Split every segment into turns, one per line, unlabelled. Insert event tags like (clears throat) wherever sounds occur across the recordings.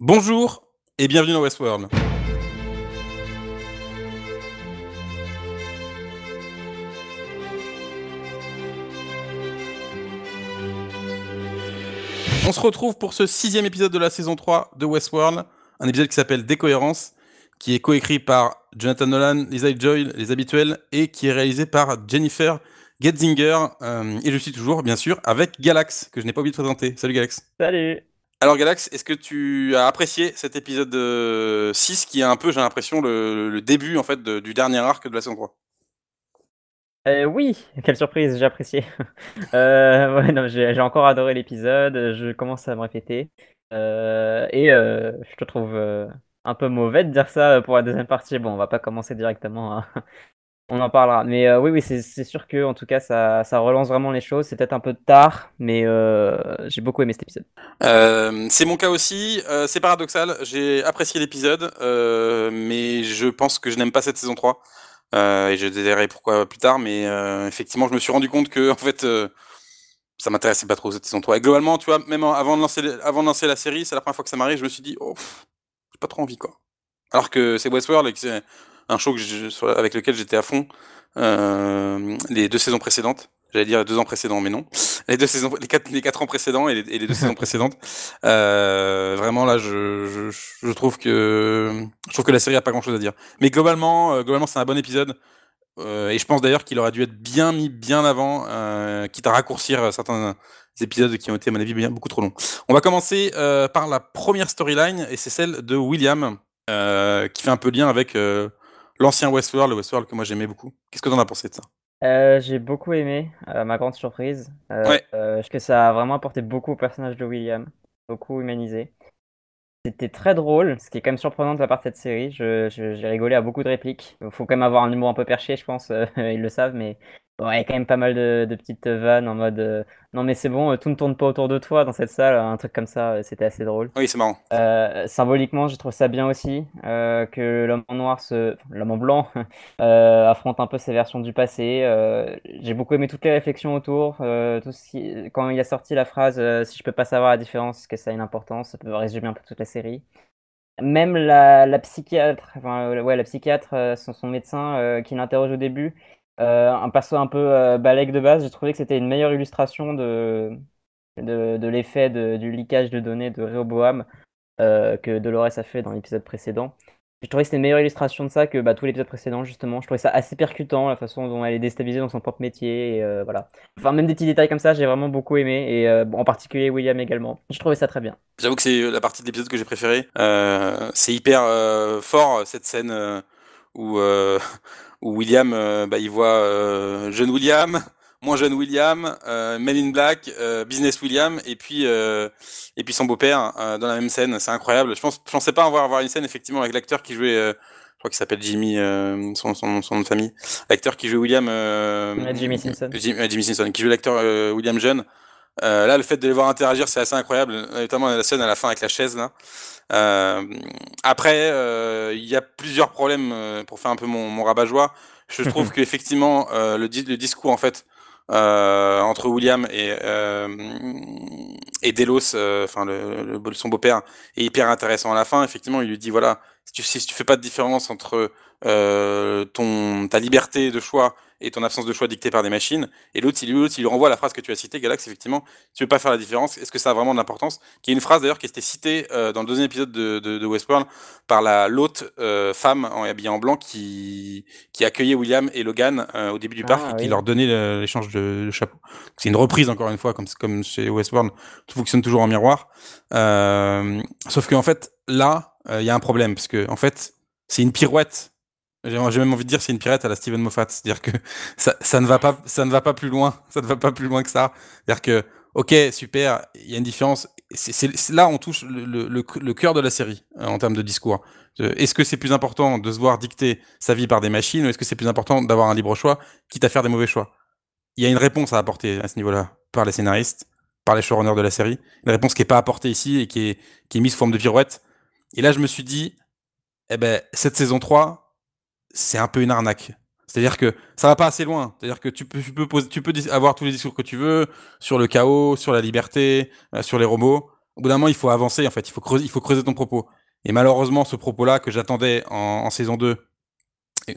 Bonjour et bienvenue dans Westworld. On se retrouve pour ce sixième épisode de la saison 3 de Westworld, un épisode qui s'appelle Décohérence, qui est coécrit par Jonathan Nolan, Lisa Joy, les habituels, et qui est réalisé par Jennifer Getzinger. Euh, et je suis toujours, bien sûr, avec Galax, que je n'ai pas oublié de présenter. Salut Galax.
Salut.
Alors Galax, est-ce que tu as apprécié cet épisode 6 qui est un peu, j'ai l'impression, le, début en fait du dernier arc de la saison 3
euh, oui, quelle surprise, j'ai apprécié. (laughs) euh, j'ai encore adoré l'épisode, je commence à me répéter. Euh, et euh, je te trouve un peu mauvais de dire ça pour la deuxième partie. Bon, on va pas commencer directement, on en parlera. Mais oui, oui, c'est sûr que en tout cas, ça, relance vraiment les choses. C'est peut-être un peu tard, mais j'ai beaucoup aimé cet épisode.
c'est mon cas aussi. c'est paradoxal, j'ai apprécié l'épisode, mais je pense que je n'aime pas cette saison 3. Euh, et je détaillerai pourquoi plus tard, mais euh, effectivement, je me suis rendu compte que en fait, euh, ça m'intéressait pas trop cette saison 3. Et globalement, tu vois, même avant de lancer, avant de lancer la série, c'est la première fois que ça m'arrive, je me suis dit, oh, j'ai pas trop envie, quoi. Alors que c'est Westworld et que c'est un show que je, avec lequel j'étais à fond les deux saisons précédentes. J'allais dire deux ans précédents, mais non. Les deux saisons, les quatre, les quatre ans précédents et les, deux (laughs) saisons précédentes. Euh, vraiment là, je, je, je, trouve que je trouve que la série a pas grand chose à dire. Mais globalement, euh, globalement, c'est un bon épisode. Euh, et je pense d'ailleurs qu'il aurait dû être bien mis bien avant, euh, quitte à raccourcir certains épisodes qui ont été à mon avis bien beaucoup trop longs. On va commencer euh, par la première storyline et c'est celle de William, euh, qui fait un peu lien avec l'ancien Westworld, le Westworld que moi j'aimais beaucoup. Qu'est-ce que t'en as pensé de ça?
Euh, j'ai beaucoup aimé, à ma grande surprise. Euh, ouais. euh, que ça a vraiment apporté beaucoup au personnage de William, beaucoup humanisé. C'était très drôle, ce qui est quand même surprenant de la part de cette série. J'ai rigolé à beaucoup de répliques. Il faut quand même avoir un humour un peu perché, je pense, euh, (laughs) ils le savent, mais Bon, il y a quand même pas mal de, de petites vannes en mode euh, non mais c'est bon, tout ne tourne pas autour de toi dans cette salle, un truc comme ça, c'était assez drôle.
Oui, c'est marrant.
Euh, symboliquement, je trouve ça bien aussi euh, que l'homme en noir, se... l'homme en blanc, (laughs) euh, affronte un peu ses versions du passé. Euh, j'ai beaucoup aimé toutes les réflexions autour. Euh, tout ce qui... Quand il a sorti la phrase si je peux pas savoir la différence, est-ce que ça a une importance Ça peut résumer un peu toute la série. Même la, la psychiatre, enfin ouais, la psychiatre, son, son médecin qui l'interroge au début euh, un perso un peu euh, balèque de base, j'ai trouvé que c'était une meilleure illustration de, de, l'effet du leakage de données de Rehoboam euh, que Dolores a fait dans l'épisode précédent. J'ai trouvé que c'était une meilleure illustration de ça que bah, tous les épisodes précédents, justement. Je trouvais ça assez percutant, la façon dont elle est déstabilisée dans son propre métier. Euh, voilà. Enfin, même des petits détails comme ça, j'ai vraiment beaucoup aimé. Et euh, en particulier William également. Je trouvais ça très bien.
J'avoue que c'est la partie de l'épisode que j'ai préférée. C'est hyper fort, cette scène où où William, euh, bah, il voit euh, jeune William, moins jeune William, euh, Men in Black, euh, Business William, et puis et puis son beau-père dans la même scène. C'est incroyable. Je pense, je pensais pas avoir avoir une scène effectivement avec l'acteur qui jouait. je crois qu'il s'appelle Jimmy, son, son, son, nom de famille. L'acteur qui joue William.
Jimmy Simpson.
Jimmy, Simpson, qui joue l'acteur William jeune. Là, le fait de les voir interagir, c'est assez incroyable, notamment la scène à la fin avec la chaise là. Euh, après, euh, il y a plusieurs problèmes euh, pour faire un peu mon, mon rabat-joie. Je (laughs) trouve qu'effectivement, euh, le, le discours en fait euh, entre William et et Delos, enfin le, le, son beau-père, est hyper intéressant à la fin. Effectivement, il lui dit voilà, si tu, si tu fais pas de différence entre ton ta liberté de choix et ton absence de choix dictée par des machines. Et l'autre, il, il lui renvoie la phrase que tu as citée, Galax, effectivement, tu veux pas faire la différence, est-ce que ça a vraiment de l'importance? Qui est une phrase d'ailleurs qui était citée euh, dans le deuxième épisode de, de, de Westworld par la l'autre euh, femme en habillée en blanc qui, qui accueillait William et Logan euh, au début du parc ah, et qui leur donnait l'échange de, de chapeau. C'est une reprise encore une fois, comme, comme chez Westworld, tout fonctionne toujours en miroir. Euh, sauf qu'en fait, là, il y a un problème, parce que en fait, c'est une pirouette j'ai même envie de dire c'est une pirate à la Steven Moffat, c'est-à-dire que ça, ne va pas, ça ne va pas plus loin, ça ne va pas plus loin que ça. C'est-à-dire que, ok, super, il y a une différence. Là on touche le, cœur de la série euh, en termes de discours. Est-ce que c'est plus important de se voir dicter sa vie par des machines ou est-ce que c'est plus important d'avoir un libre choix, quitte à faire des mauvais choix? Il y a une réponse à apporter à ce niveau-là par les scénaristes, par les showrunners de la série. Une réponse qui est pas apportée ici et qui est, qui est mise sous forme de pirouette. Et là, je me suis dit, eh ben, cette saison 3, c'est un peu une arnaque. C'est-à-dire que ça va pas assez loin. C'est-à-dire que tu peux, tu peux, avoir tous les discours que tu veux sur le chaos, sur la liberté, euh, sur les robots. au bout d'un moment, il faut avancer, en fait, il faut creuser, il faut creuser ton propos. Et malheureusement, ce propos-là que j'attendais en, saison 2,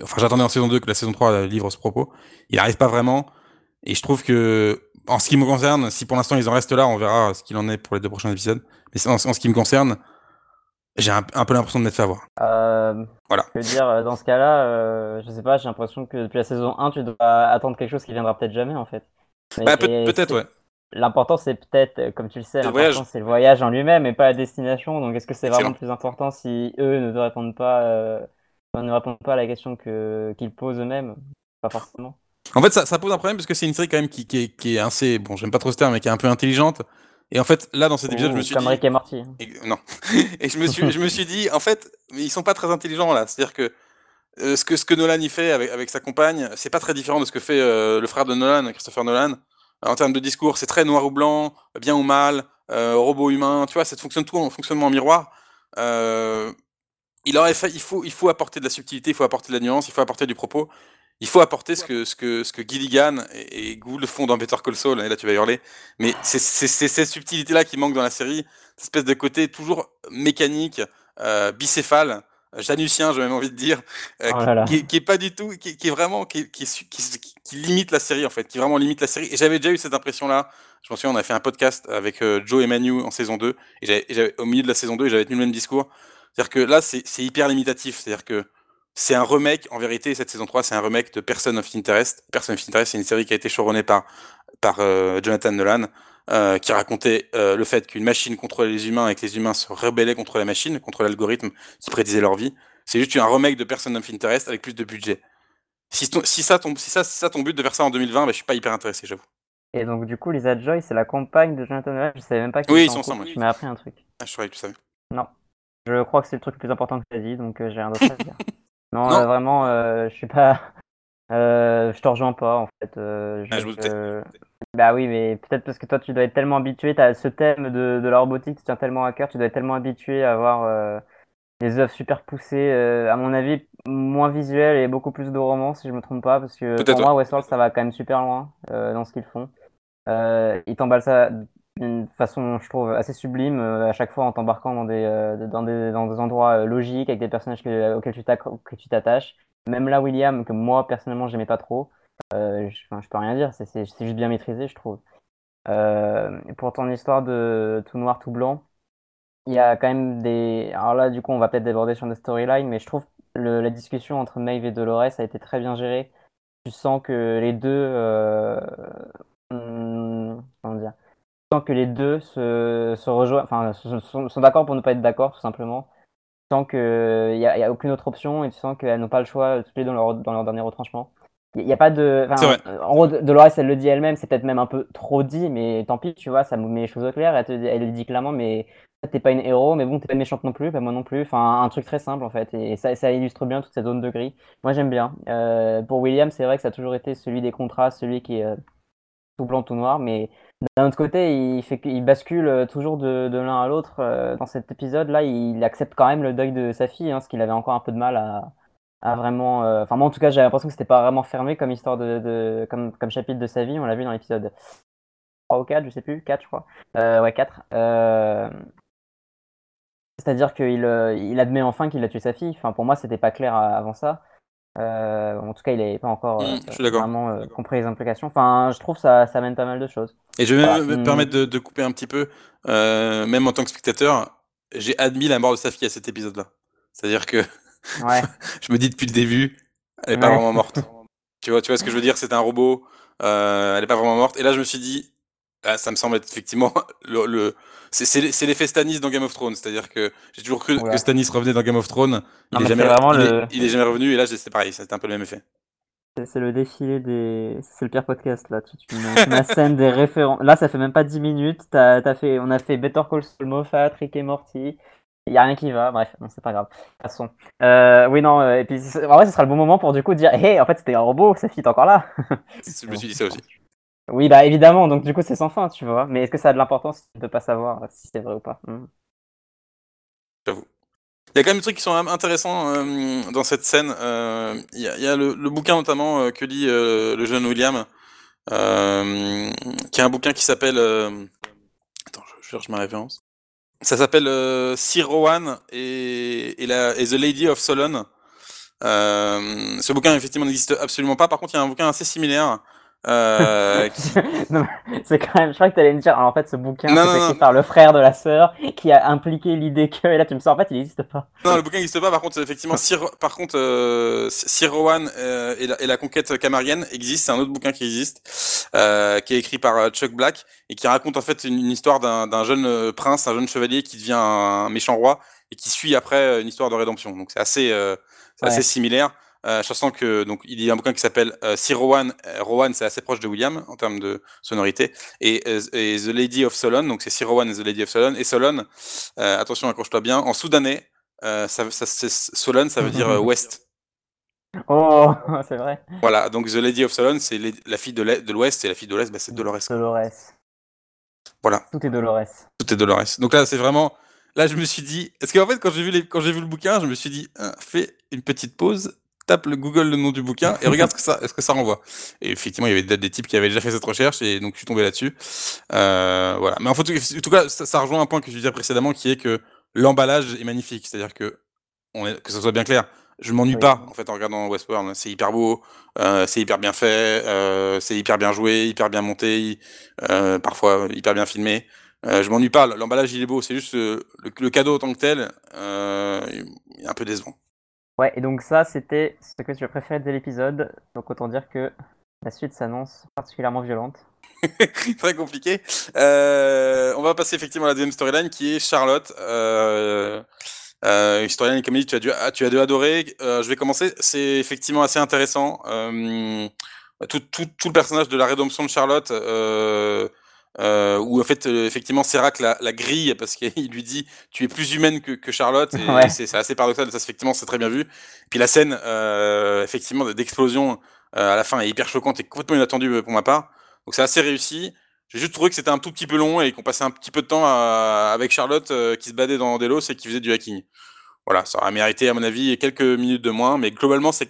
enfin j'attendais en saison 2 que la saison 3 livre ce propos, il n'arrive pas vraiment. Et je trouve que, en ce qui me concerne, si pour l'instant ils en restent là, on verra ce qu'il en est pour les deux prochains épisodes. Mais en, ce qui me concerne, j'ai un, peu l'impression de m'être fait avoir.
Euh, voilà. Je veux dire, euh, dans ce cas-là, euh, je sais pas, j'ai l'impression que depuis la saison 1, tu dois attendre quelque chose qui viendra peut-être jamais en fait.
Bah, peut-être, ouais.
L'important, c'est peut-être, euh, comme tu le sais, l'important, c'est le voyage en lui-même et pas la destination. Donc, est-ce que c'est vraiment plus important si eux ne répondent pas, euh, ne répondent pas à la question que, qu'ils posent eux-mêmes? Pas forcément.
En fait, ça, ça, pose un problème parce que c'est une série quand même qui, qui, est, qui est assez, bon, j'aime pas trop ce terme, mais qui est un peu intelligente. Et en fait, là, dans cet épisode, je me suis
comme
dit.
Rick et Morty.
non. (laughs) et je me suis, je me suis dit, en fait, mais ils sont pas très intelligents là. C'est-à-dire que euh, ce que ce que Nolan y fait avec, avec sa compagne, c'est pas très différent de ce que fait le frère de Nolan, Christopher Nolan en termes de discours, c'est très noir ou blanc, bien ou mal, euh, robot humain, tu vois, ça fonctionne tout en fonctionnement en miroir. Euh, il aurait fait, il faut, il faut apporter de la subtilité, il faut apporter de la nuance, il faut apporter du propos, il faut apporter ce que, ce que, ce que Gilligan et, et Gould font dans Better Call Saul, et là tu vas hurler, mais c'est ces subtilités-là qui manquent dans la série, cette espèce de côté toujours mécanique, euh, bicéphale, Janusien, j'ai même envie de dire, euh, oh qui, qui, est pas du tout, qui, qui est vraiment, qui, qui, qui, limite la série en fait, qui vraiment limite la série. Et j'avais déjà eu cette impression-là. Je m'en souviens, on a fait un podcast avec euh, Joe et Manu en saison 2, et j'avais, au milieu de la saison 2, j'avais tenu le même discours. C'est-à-dire que là, c'est, c'est hyper limitatif. C'est-à-dire que c'est un remake, en vérité, cette saison 3, c'est un remake de Person of Interest. Person of Interest, c'est une série qui a été showrunnée par, par euh, Jonathan Nolan. Euh, qui racontait euh, le fait qu'une machine contrôlait les humains et que les humains se rebellaient contre la machine, contre l'algorithme qui prédisait leur vie. C'est juste un remake de Person of Interest avec plus de budget. Si, si, ça, ton, si, ça, si ça ton but de faire ça en 2020, bah, je suis pas hyper intéressé, j'avoue.
Et donc du coup, Lisa Joy, c'est la compagne de Jonathan Nolan. Je savais même pas qu'ils
oui, ils sont ensemble.
Tu m'as appris un truc.
Ah, je croyais que tu savais.
Non. Je crois que c'est le truc le plus important que tu as dit, donc euh, j'ai rien d'autre à dire. (laughs) Non, vraiment, je suis pas. (laughs) je te rejoins pas en fait.
je, ah, je
bah oui, mais peut-être parce que toi, tu dois être tellement habitué, tu as ce thème de, de la robotique, tu tiens tellement à cœur, tu dois être tellement habitué à avoir euh, des œuvres super poussées, euh, à mon avis, moins visuelles et beaucoup plus de romans, si je me trompe pas, parce que pour moi, Westworld, ça va quand même super loin euh, dans ce qu'ils font. ils t'emballent ça d'une façon, je trouve, assez sublime, à chaque fois en t'embarquant dans des, dans, des, dans des endroits logiques, avec des personnages auxquels tu t'attaches. Même là, William, que moi, personnellement, j'aimais pas trop. Euh, je, peux rien dire, c'est juste bien maîtrisé, je trouve. Euh, pour ton histoire de tout noir, tout blanc, il y a quand même des. Alors là, du coup, on va peut-être déborder sur des storylines, mais je trouve le, la discussion entre Maeve et Dolores a été très bien gérée. Tu sens que les deux. Euh... Hmm, comment dire Tu sens que les deux se, se rejoignent, enfin, sont, sont d'accord pour ne pas être d'accord, tout simplement. Tu sens qu'il n'y a, y a aucune autre option et tu sens qu'elles n'ont pas le choix, toutes les deux, dans leur, dans leur dernier retranchement. Il n'y a pas de. En gros, Dolores, elle le dit elle-même, c'est peut-être même un peu trop dit, mais tant pis, tu vois, ça me met les choses au clair. Elle, te, elle le dit clairement, mais t'es pas une héros, mais bon, t'es pas méchante non plus, pas moi non plus. Enfin, un truc très simple en fait, et ça, ça illustre bien toute cette zone de gris. Moi, j'aime bien. Euh, pour William, c'est vrai que ça a toujours été celui des contrats, celui qui est euh, tout blanc, tout noir, mais d'un autre côté, il, fait, il bascule euh, toujours de, l'un à l'autre. dans cet épisode-là, il accepte quand même le deuil de sa fille, hein, ce qu'il avait encore un peu de mal à vraiment. Euh, enfin, moi, en tout cas, j'ai l'impression que c'était pas vraiment fermé comme histoire de, comme, chapitre de sa vie. On l'a vu dans l'épisode 3 ou 4, je sais plus, 4, je crois. Euh, ouais, 4. Euh... C'est-à-dire qu'il euh, il admet enfin qu'il a tué sa fille. Enfin, pour moi, c'était pas clair avant ça. Euh, en tout cas, il n'avait pas encore mmh, vraiment compris les implications. Enfin, je trouve que ça, ça amène pas mal de choses.
Et je vais me permettre de, de, couper un petit peu, même en tant que spectateur, j'ai admis la mort de sa fille à cet épisode-là. C'est-à-dire que
Ouais. (laughs)
je me dis depuis le début, elle est pas vraiment morte. tu vois, tu vois ce que je veux dire? C'est un robot, euh, elle est pas vraiment morte. Et là, je me suis dit, ah, ça me semble être effectivement (laughs) le, le c'est l'effet Stannis dans Game of Thrones, c'est-à-dire que j'ai toujours cru que Stannis revenait dans Game of Thrones, il, est jamais, il, est, jamais revenu et là c'est pareil, c'était un peu le même effet.
C'est le défilé des. C'est le pire podcast là. Tu, tu la scène des références. Là, ça fait même pas 10 minutes. As, as fait... On a fait Better Call Saul, Moffat, Rick et Morty. Il n'y a rien qui va, bref, non, c'est pas grave. Passons. Euh, oui, non, euh, et puis en vrai, ce sera le bon moment pour du coup dire Hé, en fait, c'était un robot, sa fille est encore là.
je me suis dit ça aussi.
Oui, bah évidemment, donc du coup, c'est sans fin, tu vois. Mais est-ce que ça a de l'importance de pas savoir si c'est vrai ou pas? Hmm.
J'avoue. Il y a quand même des trucs qui sont intéressants euh, dans cette scène. Il y, a le, bouquin notamment que lit le jeune William, qui est un bouquin qui s'appelle. Attends, je cherche ma référence. Ça s'appelle euh, Sir Rowan et, la, et The Lady of Solon. Euh, ce bouquin effectivement n'existe absolument pas. Par contre, il y a un bouquin assez similaire euh, (laughs)
c'est quand même, je crois que tu allais me dire, en fait, ce bouquin, c'est écrit par le frère de la sœur qui a impliqué l'idée que, et là, tu me sens, en fait, il n'existe pas.
Non, le bouquin n'existe pas. Par contre, effectivement, Sir, par contre, euh, Sir Rowan euh, et, la, et, la, conquête camarienne existe. C'est un autre bouquin qui existe, euh, qui est écrit par euh, Chuck Black et qui raconte en fait une, une histoire d'un jeune prince, un jeune chevalier qui devient un méchant roi et qui suit après une histoire de rédemption. Donc, c'est assez, c'est assez similaire. Euh, je sens que donc il y a un bouquin qui s'appelle euh, Sir Rowan. Euh, Rowan, c'est assez proche de William en termes de sonorité. Et, euh, et The Lady of Solon, donc c'est Sir Rowan et The Lady of Solon. Et Solon, attention, accroche-toi bien. En soudanais, ça, ça Solon, ça veut dire (laughs) ouest.
Oh, (laughs) c'est vrai.
Voilà, donc The Lady of Solon, c'est la fille de l'ouest et la fille de l'est, bah, c'est Dolores.
Dolores.
Voilà.
Tout est Dolores.
Tout est Dolores. Donc là, c'est vraiment. Là, je me suis dit. Est-ce qu'en fait, quand j'ai vu, les... quand vu le bouquin, je me suis dit, hein, fais une petite pause tape le Google le nom du bouquin et regarde ce que ça, ce que ça renvoie. Et effectivement, il y avait des, types qui avaient déjà fait cette recherche et donc je suis tombé là-dessus. Euh, voilà. Mais en, fait, en tout cas, ça, rejoint un point que je disais précédemment qui est que l'emballage est magnifique. C'est-à-dire que, on est, que ça soit bien clair, je m'ennuie pas en fait en regardant Westworld. C'est hyper beau, euh, c'est hyper bien fait, euh, c'est hyper bien joué, hyper bien monté, euh, parfois hyper bien filmé. Je m'ennuie pas. L'emballage il est beau. C'est juste le, le, cadeau en tant que tel, il est un peu décevant.
Ouais, et donc ça, c'était ce que tu as préféré de l'épisode. Donc autant dire que la suite s'annonce particulièrement violente. (laughs)
Très compliqué. Euh, on va passer effectivement à la deuxième storyline qui est Charlotte. Euh, euh, storyline, comme dit, tu as dû, ah, tu as dû adorer. Euh, je vais commencer. C'est effectivement assez intéressant. Euh, tout, tout, tout, le personnage de la rédemption de Charlotte. Euh, euh, où en fait euh, effectivement Serac la, la, grille parce qu'il (laughs) lui dit tu es plus humaine que, que Charlotte et c'est assez paradoxal. Ça effectivement c'est très bien vu. Puis la scène euh, effectivement d'explosion euh, à la fin est hyper choquante et complètement inattendue euh, pour ma part. Donc c'est assez réussi. J'ai juste trouvé que c'était un tout petit peu long et qu'on passait un petit peu de temps à, avec Charlotte qui se badait dans des lots et qui faisait du hacking. Voilà ça aurait mérité à mon avis quelques minutes de moins mais globalement c'est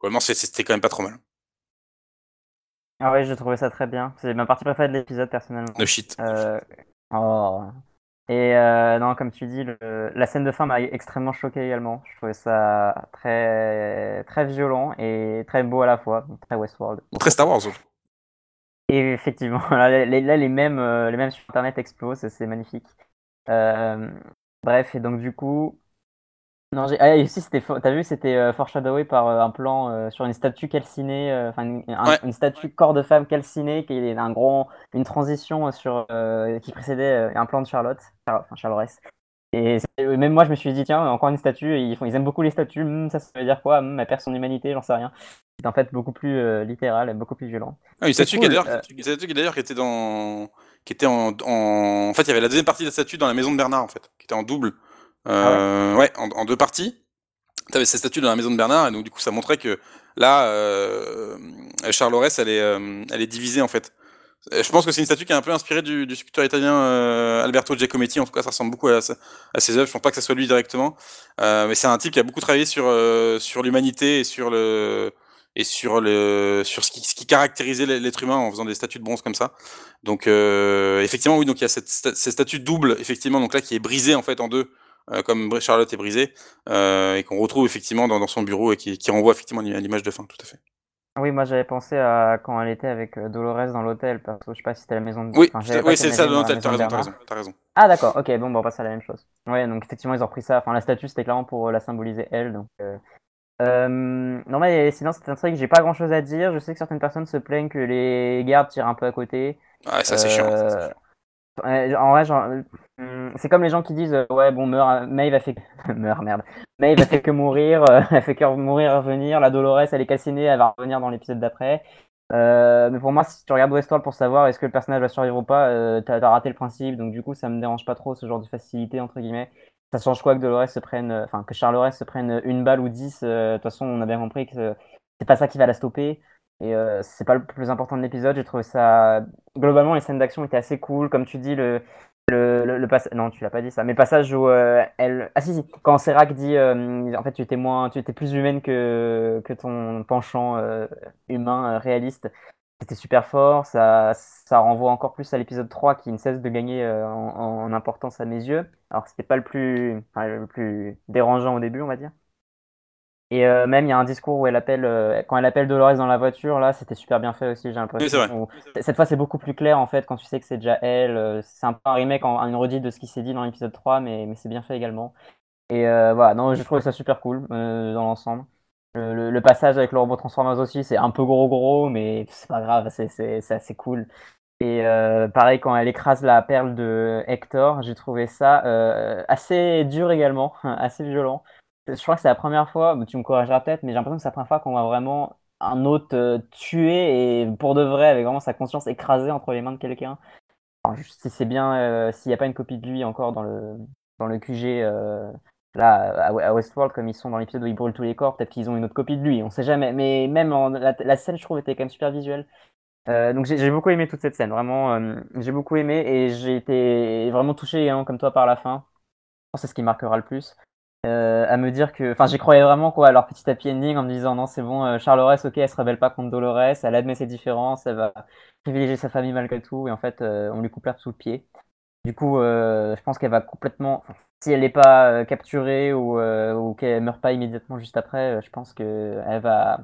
globalement c'était quand même pas trop mal
ah ouais, j'ai trouvé ça très bien. C'est ma partie préférée de l'épisode, personnellement.
No shit.
Euh... Oh. Et euh, non, comme tu dis, le... la scène de fin m'a extrêmement choqué également. Je trouvais ça très très violent et très beau à la fois, très Westworld.
Très Star Wars.
Et effectivement, (laughs) là, les, là, les mêmes euh, les mêmes sur Internet explosent, c'est magnifique. Euh... Bref, et donc du coup, non. Ah, aussi, c'était, t'as vu, c'était euh, foreshadowé par euh, un plan euh, sur une statue calcinée, euh, enfin une, une, statue corps de femme calcinée, qui est un gros, une transition sur qui précédait un plan de Charlotte, enfin Charlotte. Et même moi, je me suis dit, tiens, encore une statue, ils, font, ils aiment beaucoup les statues, hmm, ça, ça veut dire quoi hmm, Elle perd son humanité, j'en sais rien. C'est en fait beaucoup plus littéral, beaucoup plus violent.
Ah, une statue, qui, d'ailleurs, une statue qui d'ailleurs qui était dans. qui était en, en. En fait, il y avait la deuxième partie de la statue dans la maison de Bernard, en fait, qui était en double. Euh, ouais, en, en, deux parties. Tu avais ces statues dans la maison de Bernard, et donc du coup ça montrait que là, euh, Charles Aurès, elle est, euh, elle est divisée en fait. Je pense que c'est une statue qui est un peu inspirée du, du sculpteur italien euh, Alberto Giacometti. En tout cas, ça ressemble beaucoup à, à ses œuvres. Je pense pas que ça soit lui directement, euh, mais c'est un type qui a beaucoup travaillé sur euh, sur l'humanité et sur le et sur le sur ce qui, ce qui caractérisait l'être humain en faisant des statues de bronze comme ça. Donc effectivement, oui. Donc il y a cette, cette statue double, effectivement, donc là qui est brisée en fait en deux euh, comme Charlotte est brisée, euh, et qu'on retrouve effectivement dans, dans, son bureau et qui, qui renvoie effectivement à l'image de fin, tout à fait.
Oui, moi j'avais pensé à quand elle était avec euh, Dolores dans l'hôtel, parce que je sais pas si c'était la maison de.
Oui, oui c'est ça, l'hôtel, t'as raison, raison, raison.
Ah d'accord, ok, bon, bon, on passe à la même chose. Ouais, donc effectivement ils ont repris ça, enfin la statue c'était clairement pour la symboliser elle, donc. Euh... Euh, non mais sinon c'est un truc, j'ai pas grand chose à dire, je sais que certaines personnes se plaignent que les gardes tirent un peu à côté.
Ouais, ça c'est chiant. Ça,
en vrai, euh, c'est comme les gens qui disent euh, ouais bon meurt Maeve a fait (laughs) meurt merde. Maeve a fait que mourir euh, (laughs) elle fait que mourir revenir. La Dolores elle est cassinée elle va revenir dans l'épisode d'après. Euh, mais pour moi si tu regardes Westworld pour savoir est-ce que le personnage va survivre ou pas euh, t'as as raté le principe. Donc du coup ça me dérange pas trop ce genre de facilité entre guillemets. Ça change quoi que Dolores se prenne enfin que Charles se prenne une balle ou dix de toute façon on a bien compris que c'est pas ça qui va la stopper et euh, c'est pas le plus important de l'épisode. J'ai trouvé ça. Globalement, les scènes d'action étaient assez cool. Comme tu dis, le, le, le, passage. Non, tu l'as pas dit ça. Mais passage où euh, elle. Ah si, si. Quand Serac dit. Euh, en fait, tu étais, moins... tu étais plus humaine que, que ton penchant euh, humain réaliste. c'était super fort. Ça, ça renvoie encore plus à l'épisode 3 qui ne cesse de gagner en, en, importance à mes yeux. Alors c'était pas le plus, enfin, le plus dérangeant au début, on va dire. Et euh, même, il y a un discours où elle appelle, euh, quand elle appelle Dolores dans la voiture, là, c'était super bien fait aussi, j'ai l'impression. Cette fois, c'est beaucoup plus clair, en fait, quand tu sais que c'est déjà elle. Euh, c'est un peu un remake, en, une redite de ce qui s'est dit dans l'épisode 3, mais, mais c'est bien fait également. Et voilà, non, je trouvais ça super cool dans l'ensemble. Le, passage avec le robot Transformers aussi, c'est un peu gros gros, mais c'est pas grave, c'est assez cool. Et pareil, quand elle écrase la perle de Hector, j'ai trouvé ça assez dur également, (laughs) assez violent je crois que c'est la première fois, tu me corrigeras peut-être, mais j'ai l'impression que c'est la première fois qu'on voit vraiment un autre euh, tué et pour de vrai, avec vraiment sa conscience écrasée entre les mains de quelqu'un. Si c'est bien, euh, s'il n'y a pas une copie de lui encore dans le, dans le QG euh, là à, Westworld, comme ils sont dans l'épisode où ils brûlent tous les corps, peut-être qu'ils ont une autre copie de lui, on sait jamais. Mais même la, scène, je trouve, était quand même super visuelle. donc j'ai beaucoup aimé toute cette scène, vraiment, j'ai beaucoup aimé et j'ai été vraiment touché, hein, comme toi, par la fin. C'est ce qui marquera le plus. Euh, à me dire que, enfin, j'y croyais vraiment quoi, alors petit happy ending en me disant non, c'est bon, euh, Charles ok, elle se rebelle pas contre Dolores, elle admet ses différences, elle va privilégier sa famille malgré tout, et en fait, euh, on lui coupe l'herbe sous le pied. Du coup, je pense qu'elle va complètement, si elle n'est pas capturée ou, ou qu'elle meurt pas immédiatement juste après, je pense qu'elle va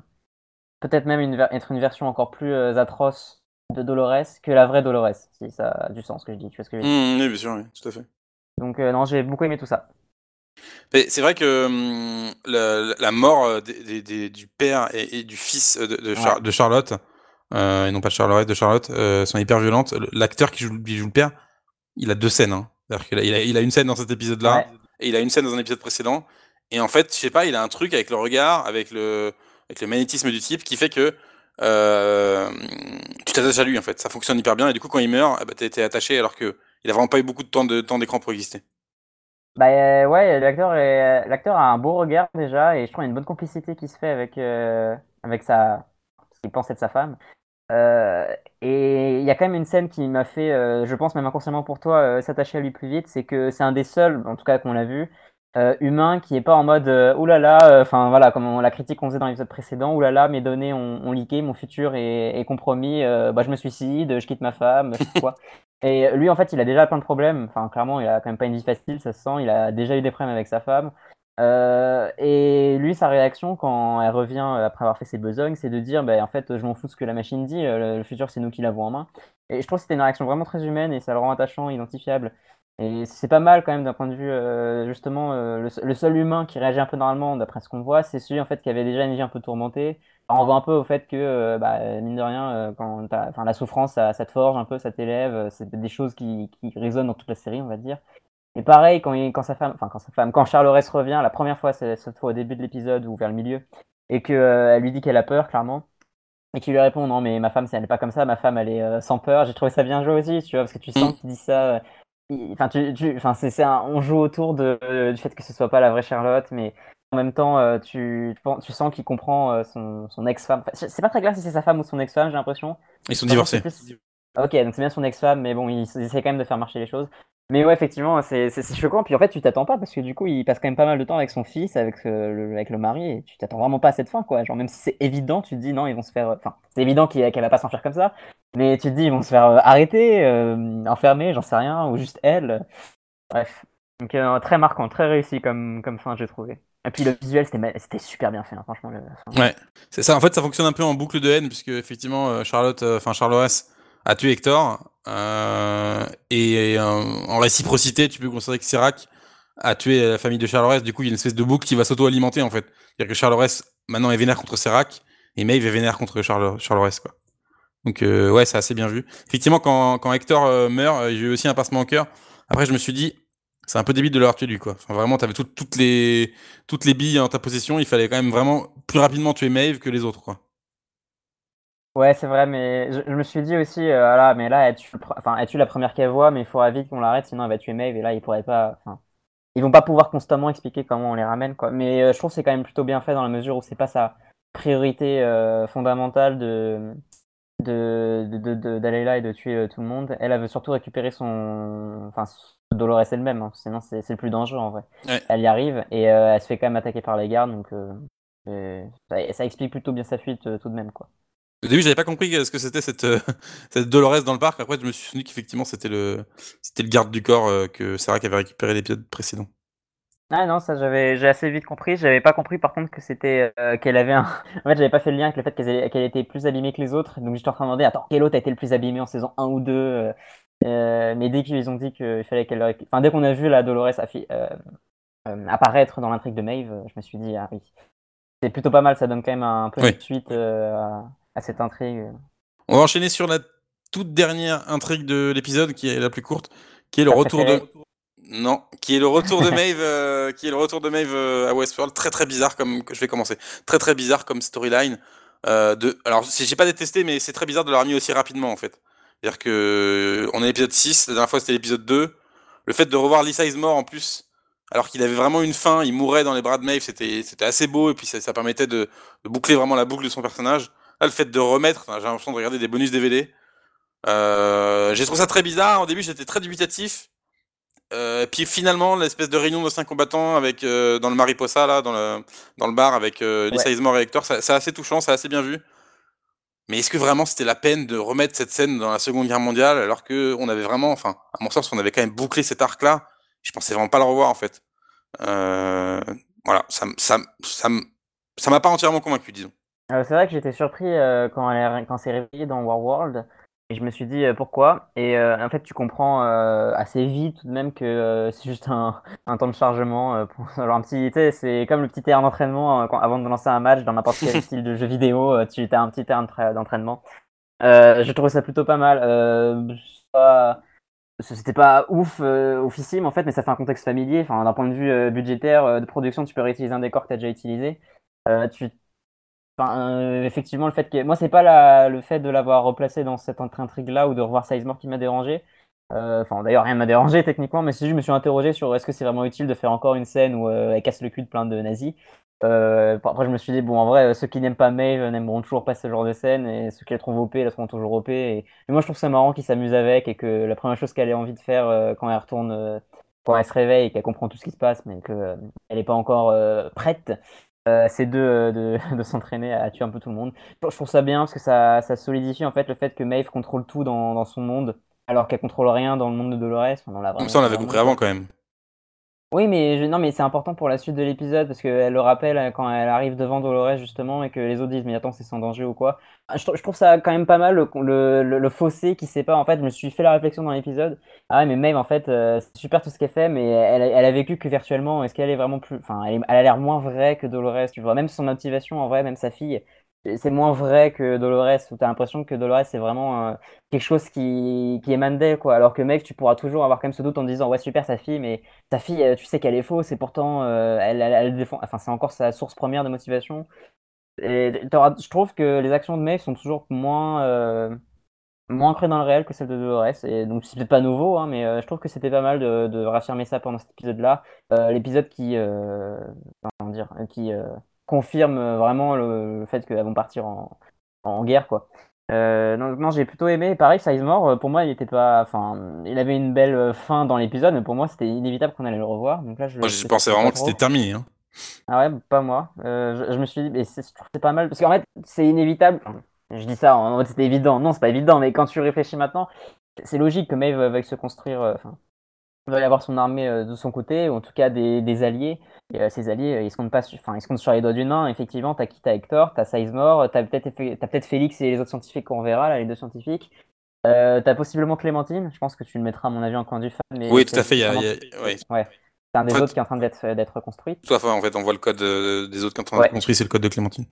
peut-être même être une version encore plus atroce de Dolores que la vraie Dolores, si ça a du sens ce que je dis. Tu vois ce que je
dire mmh, Oui, bien sûr, oui, tout à fait.
Donc non, j'ai beaucoup aimé tout ça.
C'est vrai que hum, la, mort euh, du père et, du fils de, de, Charlotte, euh, et non pas de Charlotte, de Charlotte, euh, sont hyper violentes. L'acteur qui joue, le père, il a deux scènes. Hein. Il, a, il, a, une scène dans cet épisode-là, et il a une scène dans un épisode précédent. Et en fait, je sais pas, il a un truc avec le regard, avec le, avec le magnétisme du type, qui fait que tu t'attaches à lui, en fait. Ça fonctionne hyper bien, et du coup, quand il meurt, eh ben, t'es attaché alors que il a vraiment pas eu beaucoup de temps d'écran pour exister.
Bah euh, ouais, l'acteur l'acteur a un beau regard déjà et je trouve qu'il y a une bonne complicité qui se fait avec euh, avec sa ce qu'il pense être sa femme. Euh, et il y a quand même une scène qui m'a fait, je pense même inconsciemment pour toi, s'attacher à lui plus vite, c'est que c'est un des seuls, en tout cas qu'on l'a vu, humain qui est pas en mode oulala, enfin voilà, comme la critique qu'on faisait dans l'épisode précédent, oulala, mes données ont, ont leaké, mon futur est, est compromis, bah je me suicide, je quitte ma femme, quoi. (laughs) Et lui, en fait, il a déjà plein de problèmes. Enfin, clairement, il a quand même pas une vie facile, ça se sent. Il a déjà eu des problèmes avec sa femme. Euh, et lui, sa réaction quand elle revient après avoir fait ses besognes, c'est de dire bah, en fait, je m'en fous de ce que la machine dit, euh, le, futur, c'est nous qui l'avons en main. Et je trouve que c'était une réaction vraiment très humaine et ça le rend attachant, identifiable. Et c'est pas mal quand même d'un point de vue, euh, justement, le, seul humain qui réagit un peu normalement, d'après ce qu'on voit, c'est celui en fait qui avait déjà une vie un peu tourmentée, on voit un peu au fait que, euh, bah, mine de rien, euh, quand la souffrance, ça, te forge un peu, ça t'élève. Euh, c'est des choses qui, qui, résonnent dans toute la série, on va dire. Et pareil, quand, quand sa femme, enfin quand sa femme, quand Charles revient, la première fois, c'est cette fois au début de l'épisode ou vers le milieu, et que elle lui dit qu'elle a peur, clairement, et qu'il lui répond non mais ma femme, elle n'est pas comme ça, ma femme, elle est sans peur. J'ai trouvé ça bien joué aussi, tu vois, parce que tu sens mm. qu'il dit ça. Enfin, tu, tu, enfin, c'est, on joue autour de, du fait que ce soit pas la vraie Charlotte, mais en même temps, euh, tu, tu sens qu'il comprend euh, son, son ex-femme. c'est pas très clair si c'est sa femme ou son ex-femme, j'ai l'impression.
Ils sont divorcés.
Ok, donc c'est bien son ex-femme, mais bon, il, essaie quand même de faire marcher les choses. Mais ouais, effectivement, c'est choquant. Puis en fait, tu t'attends pas parce que du coup, il passe quand même pas mal de temps avec son fils, avec, euh, le, avec le mari, et tu t'attends vraiment pas à cette fin, quoi. Genre, même si c'est évident, tu te dis non, ils vont se faire. Enfin, c'est évident qu'elle va pas s'enfuir comme ça, mais tu te dis ils vont se faire arrêter, enfermer, j'en sais rien, ou juste elle. Bref. Donc, très marquant, très réussi comme, comme fin, j'ai trouvé. Et puis le visuel, c'était super bien fait, hein, franchement.
Ouais, c'est ça. En fait, ça fonctionne un peu en boucle de haine, puisque effectivement, euh, Charlotte, euh, enfin Charles a tué Hector, euh, et en réciprocité, tu peux considérer que Serac a tué la famille de Charles Du coup, il y a une espèce de boucle qui va s'auto-alimenter en fait. C'est-à-dire que Charles maintenant est vénère contre Serac, et Maeve est vénère contre Charles quoi. Donc ouais, c'est assez bien vu. Effectivement, quand, quand Hector meurt, j'ai eu aussi un passement au cœur. Après, je me suis dit, c'est un peu débile de l'avoir tué lui quoi. Enfin, vraiment, t'avais avais toutes les toutes les billes en ta possession, il fallait quand même vraiment plus rapidement tuer Maeve que les autres quoi.
Ouais, c'est vrai, mais je, me suis dit aussi, euh, mais là, elle tue, enfin, tue la première qu'elle voit, mais il faudra vite qu'on l'arrête, sinon elle va tuer Maeve, et là, ils pourraient pas, enfin, ils vont pas pouvoir constamment expliquer comment on les ramène, quoi. Mais euh, je trouve que c'est quand même plutôt bien fait dans la mesure où c'est pas sa priorité euh, fondamentale de, de, d'aller là et de tuer tout le monde. Elle, elle veut surtout récupérer son, enfin, Dolores elle-même, hein, sinon c'est le plus dangereux en vrai. Elle y arrive et euh, elle se fait quand même attaquer par les gardes, donc euh, ça, explique plutôt bien sa fuite euh, tout de même. quoi.
Au début, j'avais pas compris ce que c'était cette, (laughs) cette Dolores dans le parc. Après, je me suis souvenu qu'effectivement, c'était le, c'était le garde du corps que Sarah qui avait récupéré l'épisode précédent.
Ah non, ça j'avais j'ai assez vite compris. J'avais pas compris par contre que c'était euh, qu'elle avait un. (laughs) en fait, j'avais pas fait le lien avec le fait qu'elle était plus abîmée que les autres. Donc j'étais en train de demander, attends, quel autre a été le plus abîmé en saison 1 ou 2 euh, euh, Mais dès qu'ils ont dit qu'il fallait qu'elle. Enfin, dès qu'on a vu la Dolores apparaître dans l'intrigue de Maeve, je me suis dit, ah oui, c'est plutôt pas mal. Ça donne quand même un peu de suite à, cette intrigue.
On va enchaîner sur la toute dernière intrigue de l'épisode, qui est la plus courte, qui est le retour de. Non, qui est le retour de (laughs) Maeve, euh, qui est le retour de Maeve euh, à Westworld, très très bizarre comme je vais commencer, très très bizarre comme storyline. Euh, de, alors j'ai pas détesté, mais c'est très bizarre de l'avoir mis aussi rapidement en fait. C'est-à-dire que on est à l'épisode 6, la dernière fois c'était l'épisode 2. Le fait de revoir Lisa Ismore en plus, alors qu'il avait vraiment une fin, il mourait dans les bras de Maeve, c'était c'était assez beau et puis ça, ça permettait de, de, boucler vraiment la boucle de son personnage. Là, le fait de remettre, j'ai l'impression de regarder des bonus DVD. Euh, j'ai trouvé ça très bizarre. Au début, j'étais très dubitatif. Euh, puis finalement, l'espèce de réunion de cinq combattants avec euh, dans le Mariposa là, dans le dans le bar avec euh, Lisa Ismore et Hector, c'est assez touchant, c'est assez bien vu. Mais est-ce que vraiment c'était la peine de remettre cette scène dans la Seconde Guerre mondiale alors que on avait vraiment, enfin, à mon sens, on avait quand même bouclé cet arc-là? Je pensais vraiment pas le revoir en fait. Voilà, ça ça ça ça m'a pas entièrement convaincu, disons.
C'est vrai que j'étais surpris quand elle quand c'est réveillé dans War World et je me suis dit pourquoi? Et en fait, tu comprends assez vite tout de même que (laughs) c'est juste un, un, temps de chargement. pour, (laughs) un petit, c'est comme le petit terrain d'entraînement avant de lancer un match dans n'importe quel (laughs) style de jeu vidéo. Tu as un petit terrain d'entraînement. je trouve ça plutôt pas mal. c'était pas ouf, oufissime en fait, mais ça fait un contexte familier. Enfin, d'un point de vue budgétaire, de production, tu peux réutiliser un décor que tu as déjà utilisé. tu Enfin, euh, effectivement, le fait que moi, c'est pas la... le fait de l'avoir replacé dans cette intrigue-là ou de revoir Sizemore qui m'a dérangé. Euh, enfin, d'ailleurs, rien m'a dérangé techniquement, mais juste je me suis interrogé sur est-ce que c'est vraiment utile de faire encore une scène où euh, elle casse le cul de plein de nazis? après, je me suis dit bon, en vrai, ceux qui n'aiment pas Maeve n'aimeront toujours pas ce genre de scène, et ceux qui la trouvent OP la trouveront toujours OP. Et... Mais moi, je trouve ça marrant qu'ils s'amusent avec et que la première chose qu'elle ait envie de faire quand elle retourne, quand elle se réveille et qu'elle comprend tout ce qui se passe, mais qu'elle n'est pas encore prête, euh, c'est de, euh, (laughs) de, s'entraîner à tuer un peu tout le monde. Je trouve ça bien parce que ça, ça solidifie en fait le fait que Maeve contrôle tout dans, dans son monde alors qu'elle contrôle rien dans le monde de Dolores.
On ça, on l'avait compris avant quand même.
Oui, mais non, mais c'est important pour la suite de l'épisode parce qu'elle le rappelle euh, quand elle arrive devant Dolores justement et que les autres disent mais attends c'est sans danger ou quoi. Ah, je, trouve ça quand même pas mal le, le, fossé qui pas. En fait, je me suis fait la réflexion dans l'épisode. Ah mais Maeve en fait euh, c'est super tout ce qu'elle fait, mais elle, elle, a vécu que virtuellement. Est-ce qu'elle est vraiment plus, enfin, elle, elle a l'air moins vraie que Dolores. Tu vois, même son motivation en vrai, même sa fille, c'est moins vrai que Dolores, où tu as l'impression que Dolores c'est vraiment euh, quelque chose qui, émane d'elle, quoi. Alors que mec, tu pourras toujours avoir quand même ce doute en disant ouais super sa fille, mais ta fille, euh, tu sais qu'elle est fausse et pourtant euh, elle, défend, enfin c'est encore sa source première de motivation. Je trouve que les actions de Maeve sont toujours moins moins ancrées dans le réel que celles de Dolores, et donc c'est peut-être pas nouveau, hein, mais je trouve que c'était pas mal de, de réaffirmer ça pendant cet épisode-là, l'épisode qui, comment dire, qui confirme euh, vraiment le, fait qu'elles vont partir en, en guerre, quoi. Euh, non, j'ai plutôt aimé. Pareil, Sizemore, euh, pour moi, il était pas. Enfin, il avait une belle fin dans l'épisode, mais pour moi, c'était inévitable qu'on allait le revoir. Donc là, je,
moi, je pensais vraiment que c'était terminé. Hein.
Ah ouais, pas moi. je, me suis dit, mais c'est pas mal parce qu'en fait, c'est inévitable. je dis ça en mode c'était évident. Non, c'est pas évident, mais quand tu réfléchis maintenant, c'est logique que Maeve veuille se construire. Enfin, il avoir son armée de son côté, ou en tout cas des, des alliés. Et euh, ces alliés, euh, ils se comptent pas, enfin, ils se comptent sur les doigts d'une main. Effectivement, t'as qui T'as Hector, t'as Sizemore, t'as peut-être peut Félix et les autres scientifiques qu'on verra là, les deux scientifiques. Euh, t'as possiblement Clémentine. Je pense que tu le mettras à mon avis en coin du fan.
Mais oui, tout à fait. Il y a,
ouais. C'est un des autres qui est en train d'être construit.
Tout à fait. En fait, on voit le code des autres qui sont en train d'être construit. C'est le code de Clémentine.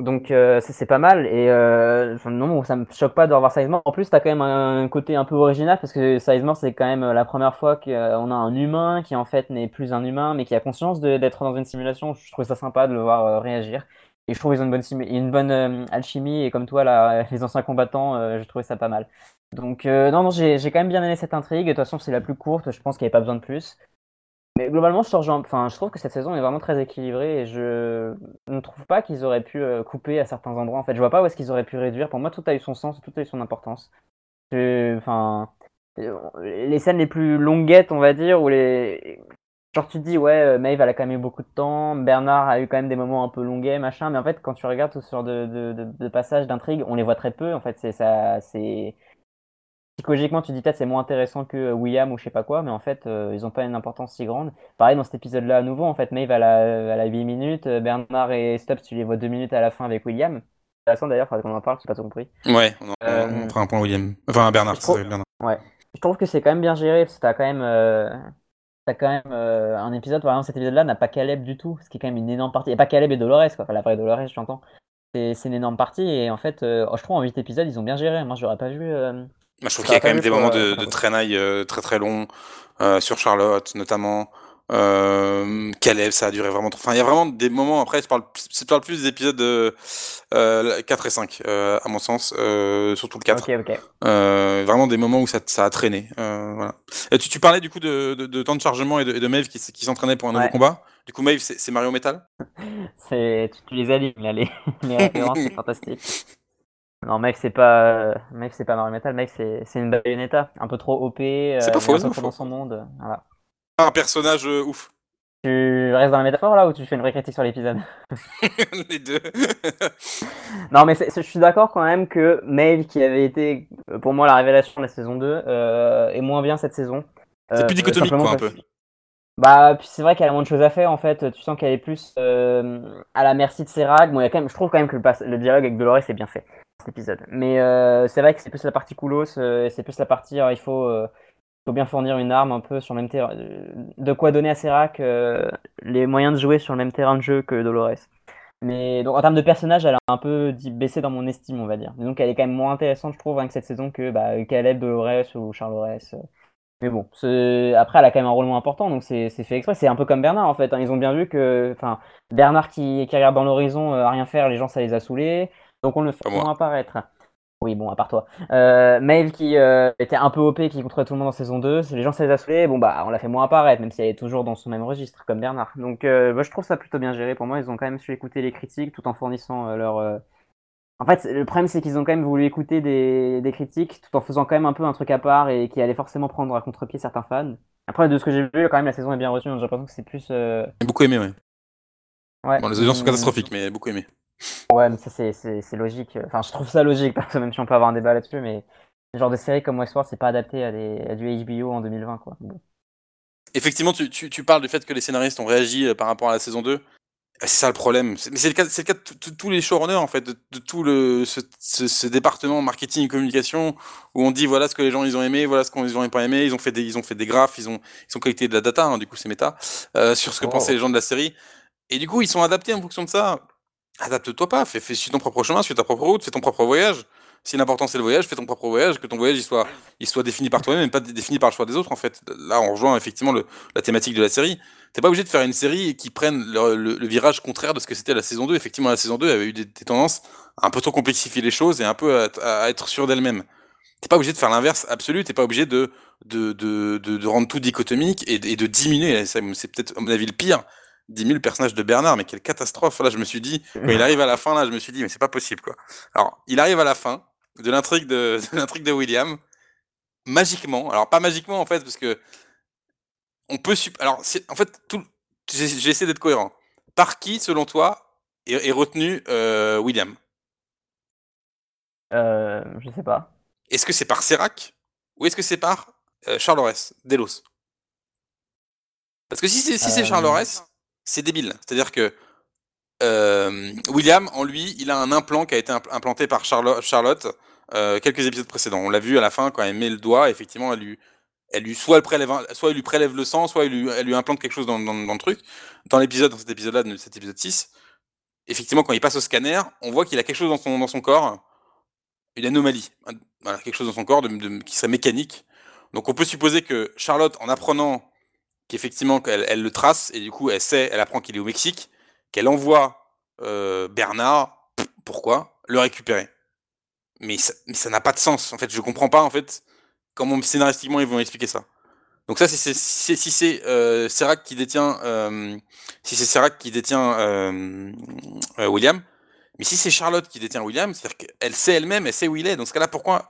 Donc euh, c'est pas mal et euh, non ça me choque pas de revoir Sizemore. En plus t'as quand même un, côté un peu original parce que Sizemore c'est quand même la première fois qu'on a un humain qui en fait n'est plus un humain mais qui a conscience d'être dans une simulation. Je trouve ça sympa de le voir euh, réagir et je trouve qu'ils ont une bonne, une bonne euh, alchimie et comme toi là les anciens combattants euh, j'ai trouvé ça pas mal. Donc non non j'ai quand même bien aimé cette intrigue. De toute façon c'est la plus courte. Je pense qu'il n'y avait pas besoin de plus. Mais globalement, je, trouve que cette saison est vraiment très équilibrée et je ne trouve pas qu'ils auraient pu euh, couper à certains endroits. En fait, je vois pas où est-ce qu'ils auraient pu réduire. Pour moi, tout a eu son sens, tout a eu son importance. Enfin, les scènes les plus longuettes, on va dire, Genre, tu te dis, ouais, Maeve, elle a quand même eu beaucoup de temps. Bernard a eu quand même des moments un peu longuets, machin. Mais en fait, quand tu regardes tout ce genre de, de, passages, d'intrigues, on les voit très peu. En fait, c'est ça, c'est. Psychologiquement, tu dis peut-être c'est moins intéressant que William ou je sais pas quoi, mais en fait, ils ont pas une importance si grande. Pareil dans cet épisode-là, à nouveau, en fait, Maeve, elle a, elle a 8 minutes. Bernard et Stubbs, tu les vois 2 minutes à la fin avec William intéressant d'ailleurs, faudrait qu'on en parle, j'ai pas tout compris.
Ouais, on, euh, fera un point William. Enfin, Bernard,
je
Bernard.
Ouais. Je trouve que c'est quand même bien géré, parce que t'as quand même, euh... as quand même euh, un épisode, par exemple, cet épisode-là n'a pas Caleb du tout, ce qui est quand même une énorme partie. Et pas Caleb et Dolores, quoi. Enfin, la vraie Dolores, j'entends. C'est une énorme partie, et en fait, euh, oh, je trouve en 8 épisodes, ils ont bien géré. Moi, j'aurais pas vu. Moi,
je trouve qu'il y a quand même des moments de, de traînaille très très longs, sur Charlotte notamment. Euh, Caleb, ça a duré vraiment trop. Enfin, il y a vraiment des moments. Après, je parle, je parle plus des épisodes de, euh, 4 et 5, euh, à mon sens, euh, surtout le 4.
Okay, okay.
Euh, vraiment des moments où ça, ça a traîné. Euh, voilà. Et tu, tu, parlais du coup de, de, de, temps de chargement et de, et de Maeve qui, qui s'entraînait pour un nouveau combat. Du coup, Maeve, c'est Mario Metal? (laughs)
C'est tu, tu, les allumes là, les, les références, c'est (laughs) fantastique. Non, Maeve, c'est pas, Maeve, c'est pas Mario Metal. Maeve, c'est une Bayonetta, un peu trop OP.
C'est pas faux,
un peu trop dans son monde. Voilà
un personnage euh, ouf.
Tu restes dans la métaphore là ou tu fais une vraie critique sur l'épisode? (laughs) (laughs)
Les deux. (laughs)
non mais je suis d'accord quand même que Maeve qui avait été euh, pour moi la révélation de la saison 2 euh, est moins bien cette saison.
C'est plus dichotomique quoi un peu.
Bah c'est vrai qu'elle a moins de choses à faire en fait. Tu sens qu'elle est plus à la merci de Serac. Bon, y a quand même, je trouve quand même que le, le dialogue avec Dolores est bien fait cet épisode. Mais c'est vrai que c'est plus la partie coolos, c'est plus la partie il faut faut bien fournir une arme un peu sur le même terrain. De quoi donner à Serac euh, les moyens de jouer sur le même terrain de jeu que Dolores. Mais donc en termes de personnage, elle a un peu baissé dans mon estime, on va dire. donc elle est quand même moins intéressante, je trouve, avec cette saison que bah, Caleb, Dolores ou Charles Mais bon, après, elle a quand même un rôle moins important, donc c'est fait exprès. C'est un peu comme Bernard, en fait. Hein. Ils ont bien vu que, Bernard qui, regarde dans l'horizon euh, rien faire, les gens, ça les a saoulés. Donc on le fait moins apparaître. Oui, bon, à part toi. Euh, Maeve qui euh, était un peu OP, qui contrôlait tout le monde en saison 2. Les gens s'est les bon, bah, on l'a fait moins apparaître, même si elle est toujours dans son même registre, comme Bernard. Donc, euh, je trouve ça plutôt bien géré. Pour moi, ils ont quand même su écouter les critiques tout en fournissant euh, leur. En fait, le problème, c'est qu'ils ont quand même voulu écouter des, des, critiques tout en faisant quand même un peu un truc à part et qui allait forcément prendre à contre-pied certains fans. Après, de ce que j'ai vu, quand même, la saison est bien reçue. J'ai l'impression que c'est plus.
J'ai beaucoup aimé, ouais.
ouais.
Bon, les audiences sont catastrophiques, mais beaucoup aimé.
Ouais, mais ça, c'est logique. Enfin, je trouve ça logique, parce que même si on peut avoir un débat là-dessus, mais le genre de série comme Westworld, c'est pas adapté à, des, à, du HBO en 2020, quoi.
Effectivement, tu, tu, tu, parles du fait que les scénaristes ont réagi euh, par rapport à la saison 2. C'est ça le problème. Mais c'est le cas, c'est le cas de tous les showrunners, en fait, de, tout le, ce, ce, département marketing et communication, où on dit voilà ce que les gens ils ont aimé, voilà ce qu'ils ont pas aimé, ils ont fait des, ils ont fait des graphes, ils ont, ils ont collecté de la data, hein, du coup c'est méta, euh, sur ce que oh. pensaient les gens de la série. Et du coup, ils sont adaptés en fonction de ça. Adapte-toi pas, fais, fais, suis ton propre chemin, suis ta propre route, fais ton propre voyage. Si l'important c'est le voyage, fais ton propre voyage, que ton voyage il soit, il soit défini par toi-même et pas défini par le choix des autres en fait. Là, on rejoint effectivement le, la thématique de la série. T'es pas obligé de faire une série qui prenne le, le, virage contraire de ce que c'était la saison 2. Effectivement, la saison 2 avait eu des, tendances à un peu trop complexifier les choses et un peu à, être sûr d'elle-même. T'es pas obligé de faire l'inverse absolu, t'es pas obligé de, de, de, de, rendre tout dichotomique et, et de diminuer. C'est peut-être, à mon avis, le pire 10 000 personnages de Bernard, mais quelle catastrophe. Là, je me suis dit, quand il arrive à la fin, là, je me suis dit, mais c'est pas possible, quoi. Alors, il arrive à la fin de l'intrigue de, (laughs) de l'intrigue de William, magiquement. Alors, pas magiquement, en fait, parce que on peut, alors, en fait, tout, j'ai essayé d'être cohérent. Par qui, selon toi, est, retenu euh, William?
Euh, Je sais pas.
Est-ce que c'est par Serac ou est-ce que c'est par euh, Charles Delos? Parce que si c'est si Charles c'est débile. C'est-à-dire que William, en lui, il a un implant qui a été implanté par Charlotte, euh, quelques épisodes précédents. On l'a vu à la fin quand elle met le doigt, effectivement, elle lui, elle lui soit elle prélève, soit elle lui prélève le sang, soit elle lui, elle lui implante quelque chose dans, dans, dans le truc. Dans l'épisode, dans cet épisode-là, cet épisode 6, effectivement, quand il passe au scanner, on voit qu'il a quelque chose dans son, dans son corps, une anomalie, quelque chose dans son corps qui serait mécanique. Donc on peut supposer que Charlotte, en apprenant qu'effectivement elle, le trace et du coup elle sait, elle apprend qu'il est au Mexique, qu'elle envoie euh, Bernard, pourquoi, le récupérer. Mais ça, n'a pas de sens. En fait, je comprends pas en fait comment scénaristiquement ils vont expliquer ça. Donc ça, c'est si c'est euh, Serac qui détient, euh, si c'est Serac qui détient euh, euh, William, mais si c'est Charlotte qui détient William, c'est-à-dire qu'elle sait elle-même, elle sait où il est. Dans ce cas-là, pourquoi,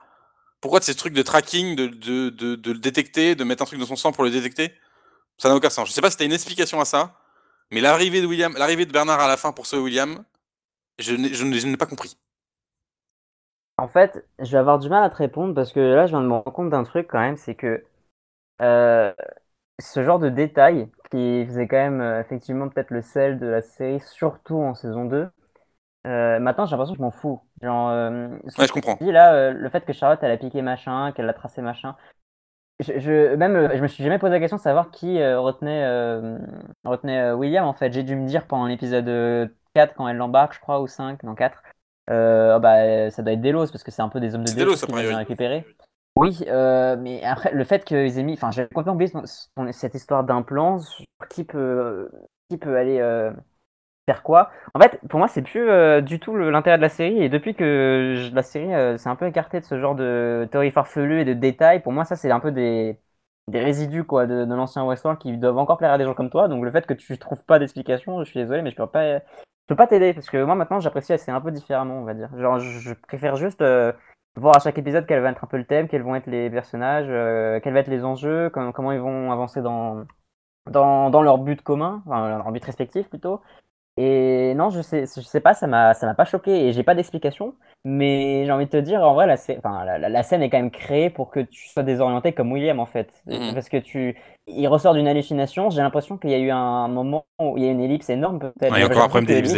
pourquoi de ces trucs de tracking, de, de, de, de le détecter, de mettre un truc dans son sang pour le détecter? Ça n'a aucun sens. Je sais pas si tu as une explication à ça, mais l'arrivée de William, l'arrivée de Bernard à la fin pour ce William, je n'ai pas compris.
En fait, je vais avoir du mal à te répondre parce que là, je viens de me rendre compte d'un truc quand même, c'est que euh, ce genre de détail qui faisait quand même euh, effectivement peut-être le sel de la série, surtout en saison 2, euh, maintenant j'ai l'impression que je m'en fous. Genre,
ouais, je comprends.
Dis là, le fait que Charlotte elle a piqué machin, qu'elle a tracé machin, je, même je me suis jamais posé la question de savoir qui retenait, retenait William en fait. J'ai dû me dire pendant l'épisode 4 quand elle l'embarque, je crois, ou 5, dans 4. Euh, bah, ça doit être Delos parce que c'est un peu des hommes de Delos qui vont récupérer. Oui, euh, mais après, le fait qu'ils aient mis. Enfin, j'ai complètement oublié cette histoire d'un plan. Qui peut, qui peut aller euh, faire quoi En fait, pour moi, c'est plus euh, du tout l'intérêt de la série. Et depuis que la série s'est un peu écartée de ce genre de théorie farfelue et de détails, pour moi, ça, c'est un peu des, des résidus quoi, de, l'ancien Westworld qui doivent encore plaire à des gens comme toi. Donc, le fait que tu trouves pas d'explication, je suis désolé, mais je peux pas peux pas t'aider parce que moi maintenant j'apprécie assez un peu différemment, on va dire. Genre, je préfère juste euh, voir à chaque épisode quel va être un peu le thème, quels vont être les personnages, euh, quels vont être les enjeux, comment ils vont avancer dans, dans, dans leur but commun, enfin leur but respectif plutôt. Et non, je sais, je sais pas, ça m'a, ça m'a pas choqué et j'ai pas d'explication. Mais j'ai envie de te dire, en vrai, la, enfin, la, scène est quand même créée pour que tu sois désorienté comme William en fait, mhm. parce que tu, il ressort d'une hallucination. J'ai l'impression qu'il y a eu un moment où il y a une ellipse énorme peut-être.
il y a encore un problème d'ellipse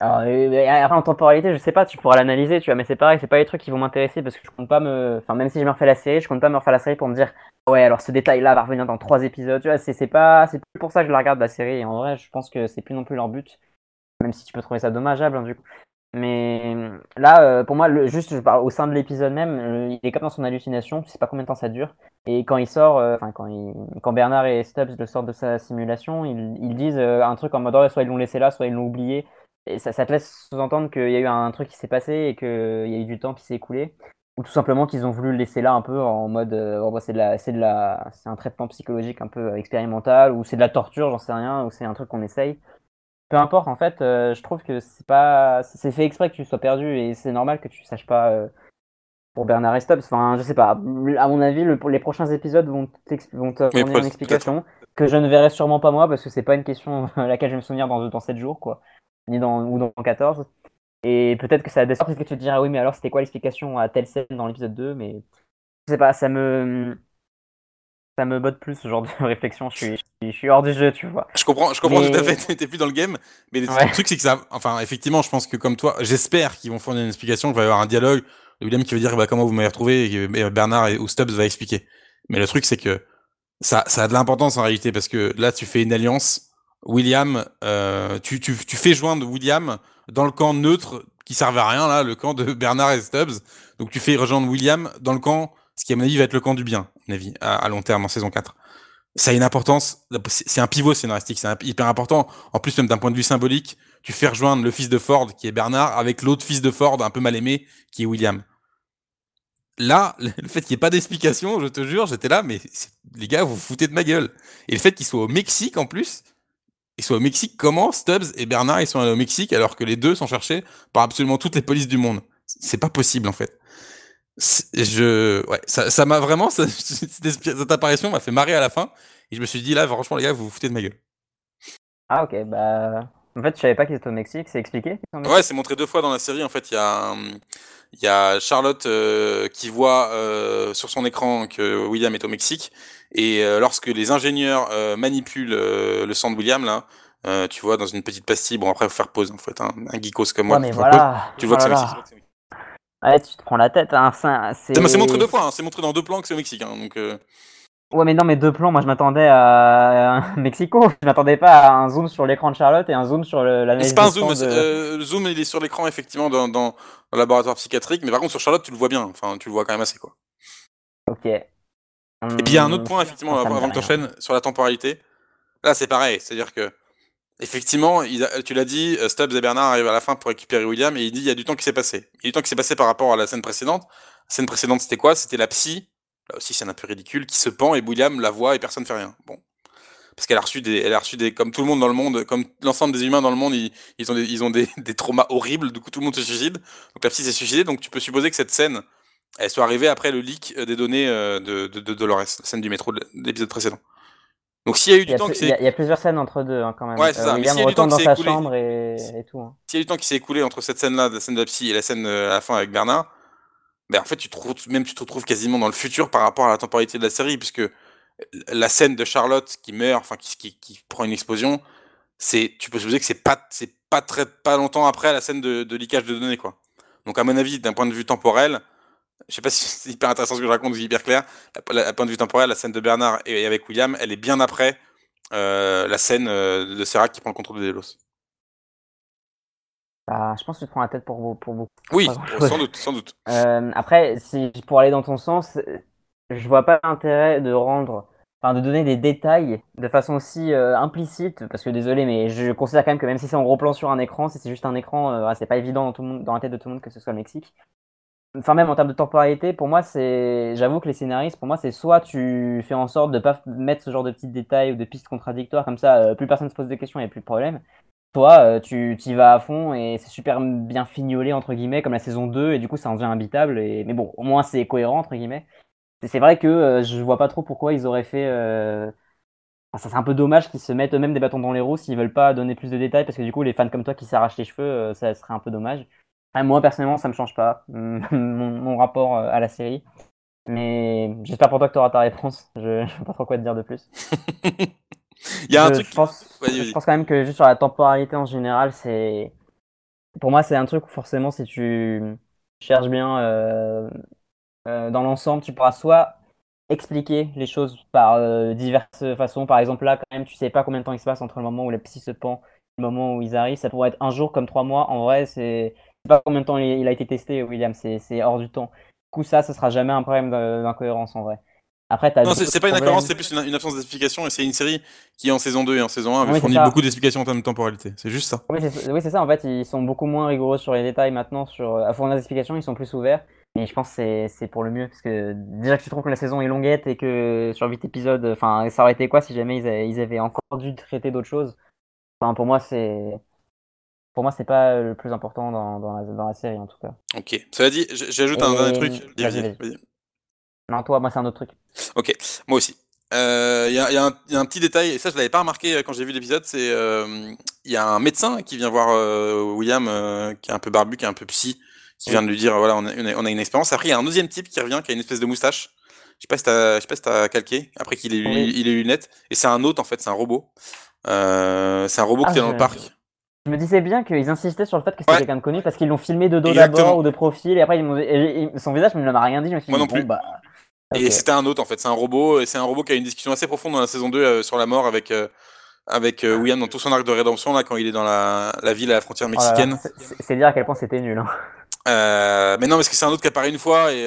alors, après, en temporalité, je sais pas, tu pourras l'analyser, tu vois, mais c'est pareil, c'est pas les trucs qui vont m'intéresser parce que je compte pas me. Enfin, même si je me refais la série, je compte pas me refaire la série pour me dire, ouais, alors ce détail-là va revenir dans trois épisodes, tu vois, c'est pas. C'est plus pour ça que je la regarde la série, et en vrai, je pense que c'est plus non plus leur but, même si tu peux trouver ça dommageable, hein, du coup. Mais là, euh, pour moi, juste au sein de l'épisode même, il est comme dans son hallucination, tu sais pas combien de temps ça dure. Et quand il sort, euh, enfin, quand, quand Bernard et Stubbs le sortent de sa simulation, ils, ils disent euh, un truc en mode, oh, soit ils l'ont laissé là, soit ils l'ont oublié et ça, te laisse sous-entendre qu'il y a eu un truc qui s'est passé et qu'il y a eu du temps qui s'est écoulé. Ou tout simplement qu'ils ont voulu le laisser là un peu en mode euh, c'est de la c'est de la c'est un traitement psychologique un peu expérimental ou c'est de la torture j'en sais rien ou c'est un truc qu'on essaye. Peu importe en fait euh, je trouve que c'est pas c'est fait exprès que tu sois perdu et c'est normal que tu saches pas euh, pour Bernard et Stubbs. Enfin je sais pas. À mon avis les prochains épisodes vont vont te donner une explication que je ne verrai sûrement pas moi parce que c'est pas une question (laughs) à laquelle je vais me souvenir dans dans 7 jours quoi ni dans, ou dans 14. Et peut-être que ça a des parce que tu te diras, oui, mais alors c'était quoi l'explication à telle scène dans l'épisode 2 Mais je sais pas, ça me. Ça me botte plus ce genre de (laughs) réflexion. Je suis, je suis hors du jeu, tu vois.
Je comprends, je comprends tout à fait. (laughs) T'es plus dans le game. Mais le truc, c'est que ça. Enfin, effectivement, je pense que comme toi, j'espère qu'ils vont fournir une explication, qu'il va y avoir un dialogue. William qui va dire bah, comment vous m'avez retrouvé et Bernard et, ou Stubbs va expliquer. Mais le truc, c'est que ça, ça a de l'importance en réalité parce que là, tu fais une alliance William, euh, tu, tu, fais joindre William dans le camp neutre qui servait à rien, là, le camp de (laughs) Bernard et Stubbs. Donc tu fais rejoindre William dans le camp, ce qui à mon avis va être le camp du bien, à, mon avis, à, long terme en saison 4. Ça a une importance, c'est un pivot scénaristique, c'est hyper important. En plus, même d'un point de vue symbolique, tu fais rejoindre le fils de Ford, qui est Bernard, avec l'autre fils de Ford, un peu mal aimé, qui est William. Là, (laughs) le fait qu'il n'y ait pas d'explication, je te jure, j'étais là, mais les gars, vous vous foutez de ma gueule. Et le fait qu'il soit au Mexique en plus, ils sont au Mexique. Comment Stubbs et Bernard ils sont allés au Mexique alors que les deux sont cherchés par absolument toutes les polices du monde? C'est pas possible en fait. Je, ouais, ça, m'a vraiment (laughs) cette, apparition m'a fait marrer à la fin et je me suis dit là franchement les gars vous vous foutez de ma gueule.
Ah ok bah en fait je savais pas qu'ils étaient au Mexique c'est expliqué.
Ouais c'est montré deux fois dans la série en fait il y a il y a Charlotte euh, qui voit euh, sur son écran que William est au Mexique et euh, lorsque les ingénieurs manipulent le sang de William, là, tu vois, dans une petite pastille, bon après, faut faire pause, en fait, hein, un geekos comme moi.
mais voilà.
tu vois que c'est Mexique.
Ouais, tu te prends la tête, hein,
c'est montré deux fois, hein, c'est montré dans deux plans que c'est au Mexique, hein, donc...
Ouais, mais non, mais deux plans, moi je m'attendais à (laughs) Mexico. Je m'attendais pas à un zoom sur l'écran de Charlotte et un zoom sur la
C'est pas un zoom, le zoom il est sur l'écran effectivement dans, dans, le laboratoire psychiatrique, mais par contre sur Charlotte tu le vois bien, enfin tu le vois quand même assez quoi.
Ok.
Et puis il y a un autre point, effectivement, avant, que tu enchaînes, sur la temporalité. Là, c'est pareil, c'est-à-dire que, effectivement, tu l'as dit, euh, Stubbs et Bernard arrivent à la fin pour récupérer William, et il dit il y a du temps qui s'est passé. Il y a du temps qui s'est passé par rapport à la scène précédente. La scène précédente, c'était quoi? C'était la psy, là aussi c'est un peu ridicule, qui se pend, et William la voit, et personne ne fait rien. Bon. Parce qu'elle a reçu des, elle a reçu des, comme tout le monde dans le monde, comme l'ensemble des humains dans le monde, ils, ils ont, des, ils ont des, (laughs) des traumas horribles, du coup tout le monde se suicide. Donc la psy s'est suicidée, donc tu peux supposer que cette scène, elles sont arrivées après le leak euh, des données euh, de, de, de Dolores, la scène du métro de l'épisode précédent. Donc s'il y a eu du temps
il y a-
s'est
il y a plusieurs scènes entre deux hein, quand même.
Ouais, c'est
Euh,
ça, mais
William
s'il y a du temps
retourne
qui
dans sa
écoulé-
chambre et, tout. hein.
s'il y a eu du temps qui s'est écoulé entre cette scène-là, la scène de la psy et la scène euh, à la fin avec Bernard, ben en fait tu te même tu te retrouves quasiment dans le futur par rapport à la temporalité de la série, puisque la scène de Charlotte qui meurt, enfin qui, qui, qui prend une explosion, c'est tu peux supposer que c'est pas c'est pas très pas longtemps après la scène de, de de données quoi. Donc à mon avis, d'un point de vue temporel, je sais pas si (laughs) c'est hyper intéressant ce que je raconte ou hyper clair. La, la- à point de vue temporel, la scène de Bernard et, avec William, elle est bien après euh, la scène euh, de Sarah qui prend le contrôle de Delos.
Bah, je pense que tu te prends la tête pour, pour beaucoup.
Oui, sans doute, sans doute.
Euh, après, si pour aller dans ton sens, je vois pas l'intérêt de rendre, enfin de donner des détails de façon aussi euh, implicite, parce que désolé, mais je considère quand même que même si c'est en gros plan sur un écran, si c'est juste un écran, euh, ouais, c'est pas évident dans, tout le monde, dans la tête de tout le monde que ce soit le Mexique. Enfin même en termes de temporalité, pour moi c'est, j'avoue que les scénaristes, pour moi c'est soit tu fais en sorte de pas mettre ce genre de petits détails ou de pistes contradictoires comme ça, euh, plus personne se pose de questions et plus de problème. Toi, euh, tu y vas à fond et c'est super bien fignolé, entre guillemets, comme la saison 2, et du coup, ça en devient imbitable. Et... Mais bon, au moins, c'est cohérent, entre guillemets. Et c'est vrai que euh, je vois pas trop pourquoi ils auraient fait. euh, ça c'est un peu dommage qu'ils se mettent eux-mêmes des bâtons dans les roues s'ils veulent pas donner plus de détails, parce que du coup, les fans comme toi qui s'arrachent les cheveux, euh, ça serait un peu dommage. Moi, personnellement, ça me change pas, (laughs) mon, mon rapport à la série. Mais j'espère pour toi que tu auras ta réponse. Je, je sais pas trop quoi te dire de plus. (laughs)
Il y a un
je,
truc.
je pense, je quand même que juste sur la temporalité en général, c'est. Pour moi, c'est un truc où forcément, si tu cherches bien euh, euh, dans l'ensemble, tu pourras soit expliquer les choses par euh, diverses façons. Par exemple, là, quand même, tu sais pas combien de temps il se passe entre le moment où la psy se pend et le moment où ils arrivent. Ça pourrait être un jour comme trois mois. En vrai, c'est pas combien de temps il a été testé, William. C'est hors du temps. Du coup, ça, ce sera jamais un problème d'incohérence en vrai. Après,
Non, c'est pas une incohérence, c'est plus une, une absence d'explication. Et c'est une série qui, en saison 2 et en saison 1, avait
Oui,
fourni beaucoup d'explications en termes de temporalité. C'est juste ça.
Oui, c'est oui, ça. En fait, ils sont beaucoup moins rigoureux sur les détails maintenant. Sur, à fournir des explications, ils sont plus ouverts. Et je pense que c'est- pour le mieux. Parce que déjà que tu trouves que la saison est longuette et que sur 8 épisodes, enfin, ça aurait été quoi si jamais ils avaient, ils avaient encore dû traiter d'autres choses? Enfin, pour moi, c'est. Pour moi, c'est pas le plus important dans, dans, la, dans la série en tout cas.
Ok. Cela dit, j'ajoute un dernier truc.
Non, toi, moi, c'est un autre truc.
Ok, moi aussi. Il y, a, y a un- y a un petit détail, et ça je l'avais pas remarqué euh, quand j'ai vu l'épisode, c'est il y a un médecin qui vient voir euh, William, euh, qui est un peu barbu, qui est un peu psy, qui vient de lui dire voilà on a, on une expérience. Après il y a un deuxième type qui revient, qui a une espèce de moustache. Je sais pas si t'as, je sais pas si t'as calqué. Après qu'il ait,
Oui.
il ait lunettes, et c'est un hôte en fait, c'est un robot. Euh, c'est un robot
Ah,
qui est dans le parc.
Je me disais bien qu'ils insistaient sur le fait que c'était
Ouais.
quelqu'un de connu parce qu'ils l'ont filmé de dos d'abord ou de profil et après ils m'ont- et- et son visage ne m'a rien dit. Je me suis
Moi
dit,
non plus.
bon, bah.
Et c'était un hôte en fait, c'est un robot, et c'est un robot qui a une discussion assez profonde dans la saison 2 euh, sur la mort avec euh, avec euh, William dans tout son arc de rédemption là quand il est dans la, la ville à la frontière
Oh
mexicaine.
c'est- dire à quel point c'était nul. hein.
Euh, mais non, parce que c'est un autre qui apparaît une fois et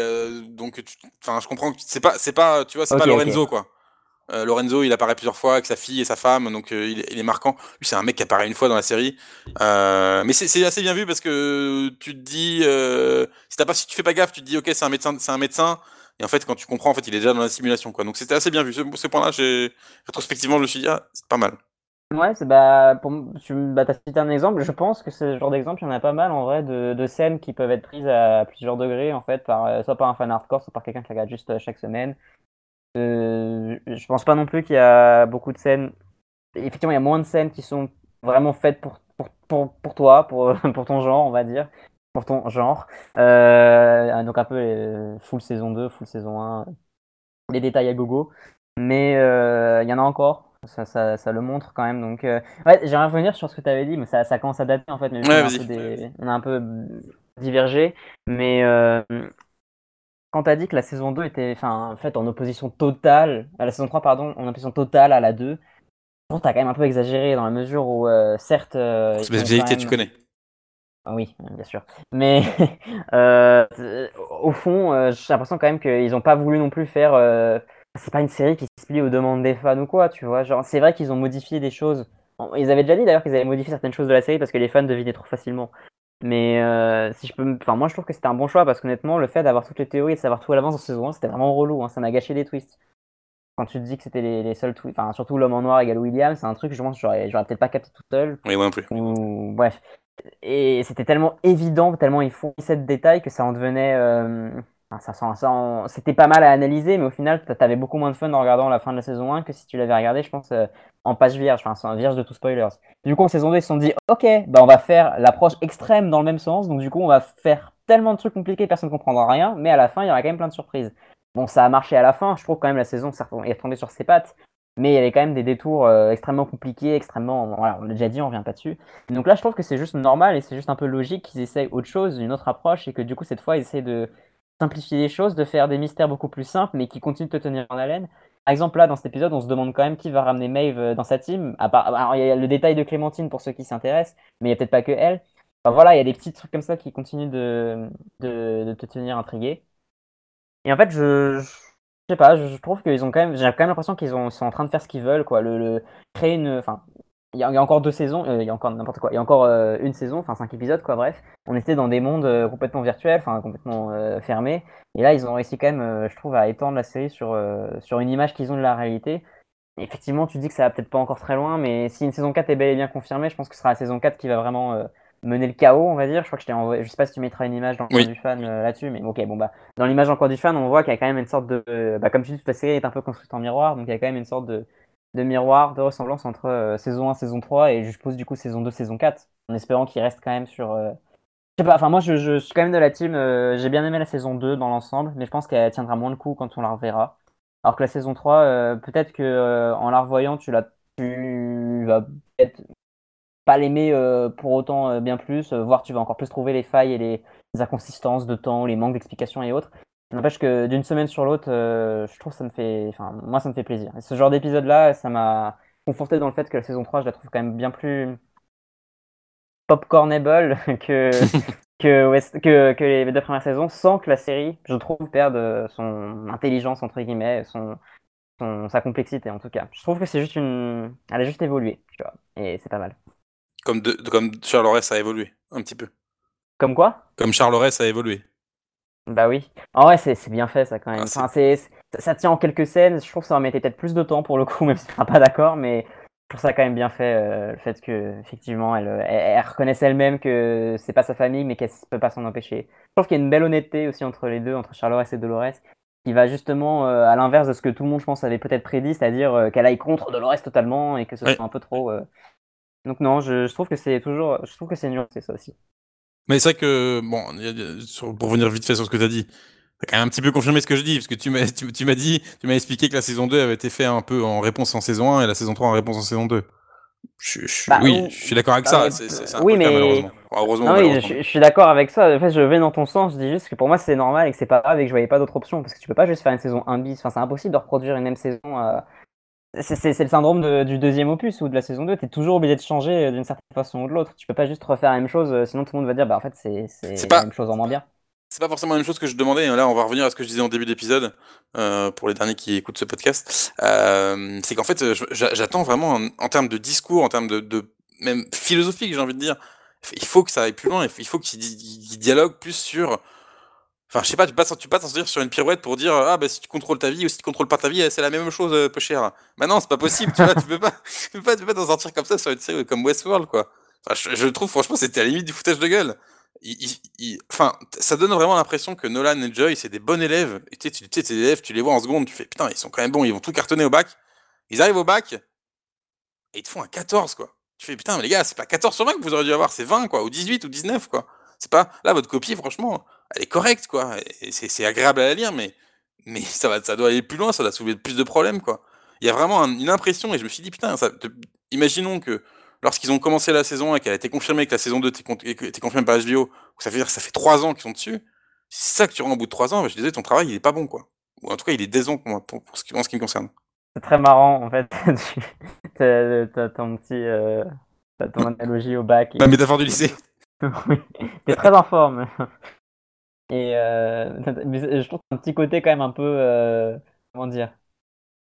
donc, enfin, je comprends. que C'est pas, c'est pas, tu vois, c'est pas. Lorenzo quoi. Euh, Lorenzo, il apparaît plusieurs fois avec sa fille et sa femme, donc euh, il, est, il est marquant. Lui, c'est un mec qui apparaît une fois dans la série, euh, mais c'est assez bien vu parce que tu te dis, si t'as pas, si tu fais pas gaffe, tu te dis, ok, c'est un médecin, c'est un médecin, et en fait, quand tu comprends, en fait, il est déjà dans la simulation quoi. Donc c'était assez bien vu. Ce, ce point-là, rétrospectivement, je me suis dit, ah, c'est pas mal.
Ouais, bah, tu bah, as cité un exemple. Je pense que ce genre d'exemple, il y en a pas mal en vrai de, de scènes qui peuvent être prises à plusieurs degrés en fait, par, euh, soit par un fan hardcore, soit par quelqu'un qui regarde juste euh, chaque semaine. Euh, je pense pas non plus qu'il y a beaucoup de scènes. Effectivement, il y a moins de scènes qui sont vraiment faites pour, pour, pour, pour toi, pour, (laughs) pour ton genre, on va dire. Pour ton genre. Euh, donc un peu euh, full saison 2, full saison 1. Les détails à gogo. Mais euh, il y en a encore. Ça, ça, ça le montre quand même. Donc, ouais, j'aimerais revenir sur ce que tu avais dit, mais ça, ça commence à dater en fait. Mais
Ouais,
on, a un peu des- on a un peu divergé. Mais quand tu as dit que la saison 2 était enfin, faite en opposition totale, à la saison 3, pardon, en opposition totale à la 2, bon, tu as quand même un peu exagéré dans la mesure où, certes. sont
Spécialité,
quand
tu connais.
Ah Oui, bien sûr. Mais euh, (laughs) euh, au fond, euh, j'ai l'impression quand même qu'ils n'ont pas voulu non plus faire. euh, c'est pas une série qui se plie aux demandes des fans ou quoi, tu vois. Genre, c'est vrai qu'ils ont modifié des choses. Ils avaient déjà dit d'ailleurs qu'ils avaient modifié certaines choses de la série parce que les fans devinaient trop facilement. Mais euh, si je peux, enfin moi je trouve que c'était un bon choix parce qu'honnêtement le fait d'avoir toutes les théories et de savoir tout à l'avance en saison 1 c'était vraiment relou. hein. Ça m'a gâché des twists. Quand tu te dis que c'était les, les seuls twists, enfin surtout l'homme en noir égale William, c'est un truc je pense que j'aurais j'aurais peut-être pas capté tout seul.
Oui, moi non plus.
Ou bref. Et c'était tellement évident, tellement ils fournissaient de détails que ça en devenait. euh, ça, ça, c'était pas mal à analyser, mais au final, t'avais beaucoup moins de fun en regardant la fin de la saison 1 que si tu l'avais regardé, je pense, euh, en page vierge, enfin, vierge de tout spoilers. Du coup, en saison 2, ils se sont dit, ok, bah, on va faire l'approche extrême dans le même sens, donc du coup, on va faire tellement de trucs compliqués, personne ne comprendra rien, mais à la fin, il y aura quand même plein de surprises. Bon, ça a marché à la fin, je trouve quand même la saison est retombée sur ses pattes, mais il y avait quand même des détours euh, extrêmement compliqués, extrêmement. Voilà, on l'a déjà dit, on revient pas dessus. Donc là, je trouve que c'est juste normal et c'est juste un peu logique qu'ils essayent autre chose, une autre approche, et que du coup, cette fois, ils essaient de simplifier les choses, de faire des mystères beaucoup plus simples, mais qui continuent de te tenir en haleine. Par exemple, là, dans cet épisode, on se demande quand même qui va ramener Maeve euh, dans sa team. À part, alors, il y a le détail de Clémentine pour ceux qui s'intéressent, mais il n'y a peut-être pas que elle. Voilà, il y a des petits trucs comme ça qui continuent de, te tenir intrigué. Et en fait, je sais pas, je, trouve qu'ils ont quand même, j'ai quand même l'impression qu'ils sont en train de faire ce qu'ils veulent, quoi. Le, créer une, enfin, il y, a, encore deux saisons, euh, il y a encore n'importe quoi, il y a encore euh, une saison, enfin cinq épisodes, quoi. Bref, on était dans des mondes euh, complètement virtuels, enfin complètement fermés. Et là, ils ont réussi quand même, je trouve, à étendre la série sur sur une image qu'ils ont de la réalité. effectivement, tu dis que ça va peut-être pas encore très loin, mais si une saison 4 est bel et bien confirmée, je pense que ce sera la saison 4 qui va vraiment mener le chaos, on va dire. Je crois que je t'ai envoyé, je sais pas si tu mettras une image dans le du fan là-dessus, mais ok, bon bah, dans l'image encore du fan, on voit qu'il y a quand même une sorte de, bah, comme tu dis, la série est un peu construite en miroir, donc il y a quand même une sorte de, de miroir, de ressemblance entre euh, saison 1, saison 3 et je suppose du coup saison 2, saison 4, en espérant qu'il reste quand même sur. Euh, je sais pas, enfin moi je, suis quand même de la team, euh, j'ai bien aimé la saison 2 dans l'ensemble, mais je pense qu'elle tiendra moins le coup quand on la reverra. Alors que la saison 3, peut-être que en la revoyant, tu, la, tu vas peut-être pas l'aimer pour autant bien plus, voire tu vas encore plus trouver les failles et les, les inconsistances de temps, les manques d'explications et autres. N'empêche que d'une semaine sur l'autre, euh, je trouve que ça me fait. Enfin, moi, ça me fait plaisir. Et ce genre d'épisode-là, ça m'a conforté dans le fait que la saison 3, je la trouve quand même bien plus popcornable (laughs) que, (laughs) que, que, que, les deux premières saisons, sans que la série, je trouve, perde son intelligence, entre guillemets, son, son, sa complexité, en tout cas. Je trouve que c'est juste une. Elle a juste évolué, tu vois. Et c'est pas mal.
Comme, de, comme Charles a évolué, un petit peu.
Comme quoi?
Comme Charles a évolué.
Bah oui. En vrai, c'est bien fait ça quand même. Ah, enfin, ça tient en quelques scènes. Je trouve que ça aurait peut-être plus de temps pour le coup, (laughs) même si tu pas d'accord, mais je trouve ça quand même bien fait euh, le fait que effectivement elle, elle, reconnaisse elle-même que c'est pas sa famille, mais qu'elle peut pas s'en empêcher. Je trouve qu'il y a une belle honnêteté aussi entre les deux, entre Charlores et Dolores, qui va justement euh, à l'inverse de ce que tout le monde, je pense, avait peut-être prédit, c'est-à-dire euh, qu'elle aille contre Dolores totalement et que ce soit un peu trop. Donc non, je, je trouve que c'est toujours, je trouve que c'est c'est ça aussi.
Mais c'est vrai que, bon, pour revenir vite fait sur ce que tu as dit, t'as quand même un petit peu confirmé ce que je dis, parce que tu m'as, tu, m'as dit, tu m'as expliqué que la saison 2 avait été faite un peu en réponse en saison 1 et la saison 3 en réponse en saison 2. Je, bah, oui, je suis d'accord avec ça.
Bah, oui, mais... malheureusement. heureusement, oui, je, suis d'accord avec ça. En fait, je vais dans ton sens. Je dis juste que pour moi, c'est normal et que c'est pas grave et que je voyais pas d'autre option. Parce que tu peux pas juste faire une saison 1 bis. Enfin, c'est impossible de reproduire une même saison. Euh, c'est le syndrome du deuxième opus ou de la saison 2. Tu es toujours obligé de changer euh, d'une certaine façon ou de l'autre. Tu peux pas juste refaire la même chose, euh, sinon tout le monde va dire bah en fait c'est la même chose en moins bien.
C'est pas forcément la même chose que je demandais. Là, on va revenir à ce que je disais en début d'épisode euh, pour les derniers qui écoutent ce podcast. c'est qu'en fait, j'attends vraiment en, termes de discours, en termes de, même philosophique, j'ai envie de dire. Il faut que ça aille plus loin. Il faut qu'il dialogue plus sur Enfin, je sais pas, tu peux pas, tu pas t'en sortir sur une pirouette pour dire ah bah si tu contrôles ta vie ou si tu contrôles pas ta vie, c'est la même chose, euh, peu cher. Bah non, c'est pas possible, tu vois, tu peux pas, (laughs) tu pas, pas t'en sortir comme ça sur une série comme Westworld quoi. Enfin, je, trouve franchement c'était à la limite du foutage de gueule. enfin, ça donne vraiment l'impression que Nolan et Joy c'est des bons élèves. Tu sais, tu, élèves, tu les vois en seconde, tu fais putain, ils sont quand même bons, ils vont tout cartonner au bac. Ils arrivent au bac et ils te font un 14 quoi. Tu fais putain, mais les gars, c'est pas 14 sur 20 que vous auriez dû avoir, c'est 20 quoi, ou 18 ou 19 quoi. C'est pas là votre copie franchement, elle est correcte quoi. C'est agréable à la lire mais mais ça va ça doit aller plus loin, ça doit soulever plus de problèmes quoi. Il y a vraiment une impression et je me suis dit putain, ça, imaginons que lorsqu'ils ont commencé la saison et qu'elle a été confirmée que la saison 2 était, confirmée par HBO, ça veut dire que ça fait 3 ans qu'ils sont dessus. c'est ça que tu rends au bout de 3 ans, bah, je disais ton travail il est pas bon quoi. Ou en tout cas il est décevant pour, pour, ce qui, en ce qui me concerne.
C'est très marrant en fait. (laughs) T'as ton petit euh, ton analogie au bac.
La métaphore du lycée. (laughs)
oui, t'es très en forme. Et euh, je trouve un petit côté quand même un peu. Euh, comment dire?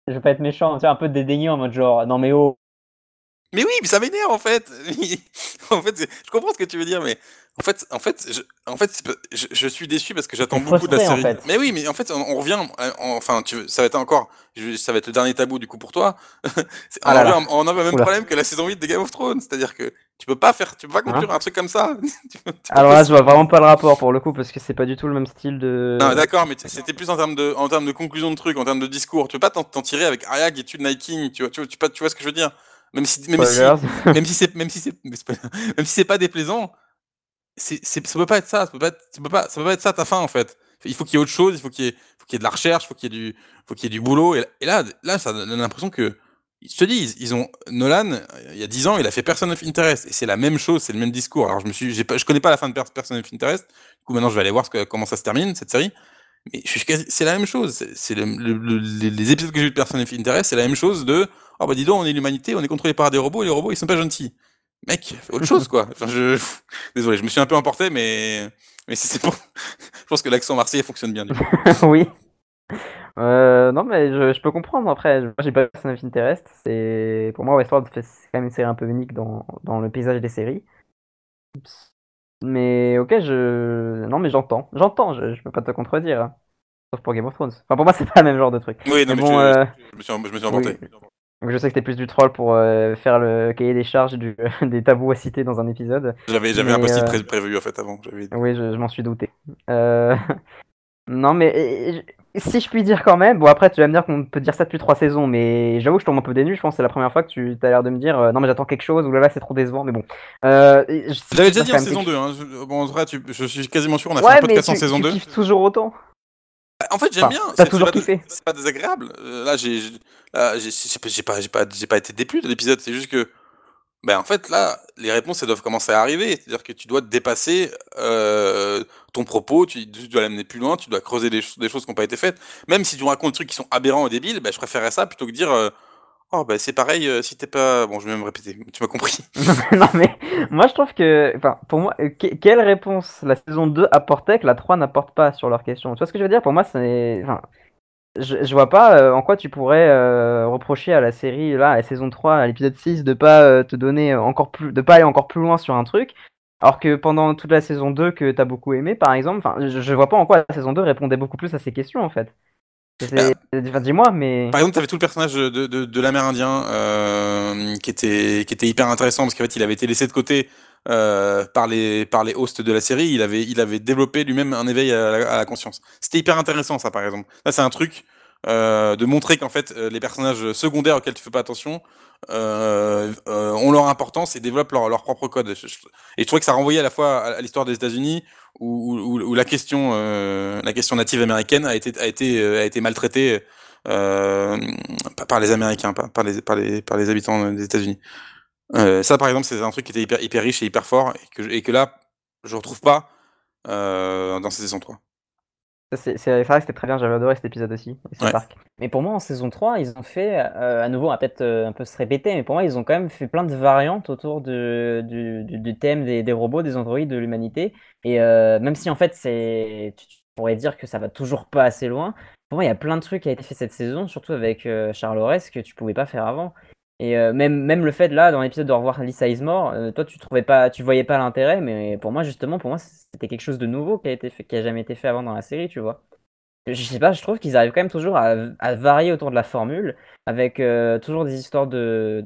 Je veux pas être méchant, tu un peu dédaigneux en mode genre, non mais oh.
Mais oui, mais ça m'énerve en fait. (laughs) en fait, je comprends ce que tu veux dire, mais en fait, en fait, je, en fait, je, suis déçu parce que j'attends beaucoup de la série. Mais oui, mais en fait, on, revient. enfin, tu, ça va être encore, ça va être le dernier tabou du coup pour toi. (laughs) on, ah a le même problème que la saison 8 de Game of Thrones, c'est-à-dire que Tu peux pas faire, tu peux pas conclure un truc comme ça. (laughs)
Alors là, je vois vraiment pas le rapport pour le coup parce que c'est pas du tout le même style de.
Non, d'accord, mais c'était plus en termes de, en termes de conclusion de truc, en termes de discours. Tu peux pas t'en tirer avec Ariag et tu Night King. Tu vois, tu, tu, tu vois ce que je veux dire Même si, même si, (laughs) même si c'est, même si c'est, même si c'est pas déplaisant, c'est, ça peut pas être ça. Ça peut pas, ça peut pas, ça peut pas être ça ta fin en fait. Il faut qu'il y ait autre chose. Il faut qu'il y ait, faut qu'il y ait de la recherche. Il faut qu'il y ait du, faut qu'il y ait du boulot. Et, et là, là, ça donne l'impression que je te dis, ils ont Nolan, il y a 10 ans, il a fait Person of Interest et c'est la même chose, c'est le même discours. Alors je me suis, je connais pas la fin de Person of Interest. Du coup, maintenant, je vais aller voir comment ça se termine cette série. Mais c'est la même chose. C'est le, les épisodes que j'ai vu de Person of Interest, c'est la même chose de, oh bah dis donc, on est l'humanité, on est contrôlé par des robots et les robots ils sont pas gentils. Mec, autre chose quoi. Enfin, je, désolé, je me suis un peu emporté, mais mais c'est pour. (laughs) je pense que l'accent marseillais fonctionne bien. Du coup. (laughs)
oui. Euh, non, mais je, je, peux comprendre. Après, moi, j'ai pas Person of Interest. C'est pour moi Westworld, c'est quand même une série un peu unique dans, dans le paysage des séries. Mais ok, je non, mais j'entends, j'entends. Je, je peux pas te contredire. Hein. Sauf pour Game of Thrones. Enfin, pour moi, (laughs) c'est pas le même genre de truc.
Oui, non, mais, bon, euh, je, me suis, je me suis emporté.
Je sais que c'était plus du troll pour euh, faire le cahier des charges du, (laughs) des tabous à citer dans un épisode.
J'avais jamais un possible euh, prévu en fait avant.
Oui, je, je m'en suis douté. Euh... (laughs) Non, mais si je puis dire quand même, bon après tu vas me dire qu'on peut dire ça depuis trois saisons, mais j'avoue que je tombe un peu dénu, je pense que c'est la première fois que tu as l'air de me dire euh, non mais j'attends quelque chose, ou là là c'est trop décevant, mais bon.
Euh, J'avais déjà dit en saison 2, hein. bon en vrai je suis quasiment sûr on a fait un podcast en saison 2.
Tu kiffes toujours autant
bah, En fait j'aime bien,
t'as toujours kiffé.
C'est pas désagréable, euh, là j'ai pas, pas, pas été déplu de l'épisode, c'est juste que ben en fait, là, les réponses, elles doivent commencer à arriver. C'est-à-dire que tu dois te dépasser euh, ton propos, tu, dois l'amener plus loin, tu dois creuser des, choses qui n'ont pas été faites. Même si tu racontes des trucs qui sont aberrants et débiles, ben, je préférerais ça plutôt que dire euh, Oh, ben c'est pareil, euh, si t'es pas. Bon, je vais même répéter, tu m'as compris. (laughs)
non, mais moi, je trouve que. Enfin, pour moi, quelle réponse la saison 2 apportait que la 3 n'apporte pas sur leurs questions? Tu vois ce que je veux dire? Pour moi, c'est. Je, je, vois pas euh, en quoi tu pourrais euh, reprocher à la série, là, à la saison 3, à l'épisode 6, de pas euh, te donner encore plus, de pas aller encore plus loin sur un truc. Alors que pendant toute la saison 2 que t'as beaucoup aimé, par exemple, je, je vois pas en quoi la saison 2 répondait beaucoup plus à ces questions, en fait. Enfin, dis-moi, mais.
Par exemple, t'avais tout le personnage de, de, de l'Amérindien euh, qui, était, qui était hyper intéressant parce qu'en fait, il avait été laissé de côté euh, par les par les hosts de la série, il avait il avait développé lui-même un éveil à la, conscience. C'était hyper intéressant ça par exemple. Là c'est un truc euh, de montrer qu'en fait les personnages secondaires auxquels tu fais pas attention ont leur importance et développent leur, leur propre code. Et je trouvais que ça renvoyait à la fois à, l'histoire des États-Unis où, la question la question native américaine a été a été a été maltraitée par les Américains, par les par les par les habitants des États-Unis. Euh, ça, par exemple, c'est un truc qui était hyper, hyper riche et hyper fort et que, et que là, je retrouve pas euh, dans cette saison 3.
C'est vrai que c'était très bien, j'avais adoré cet épisode aussi. Mais pour moi, en saison 3, ils ont fait, euh, à nouveau, on va peut-être un peu se répéter, mais pour moi, ils ont quand même fait plein de variantes autour de, du, du, thème des, des, robots, des androïdes, de l'humanité. Et même si en fait, c'est, tu, pourrais dire que ça va toujours pas assez loin, pour moi, il y a plein de trucs qui ont été fait cette saison, surtout avec Charles Aurès, que tu pouvais pas faire avant. Et euh, même, même le fait là, dans l'épisode de revoir Lisa Ismore, euh, toi tu trouvais pas, tu voyais pas l'intérêt, mais pour moi justement, pour moi c'était quelque chose de nouveau qui a été fait, qui a jamais été fait avant dans la série, tu vois. Je sais pas, je trouve qu'ils arrivent quand même toujours à, varier autour de la formule, avec euh, toujours des histoires de,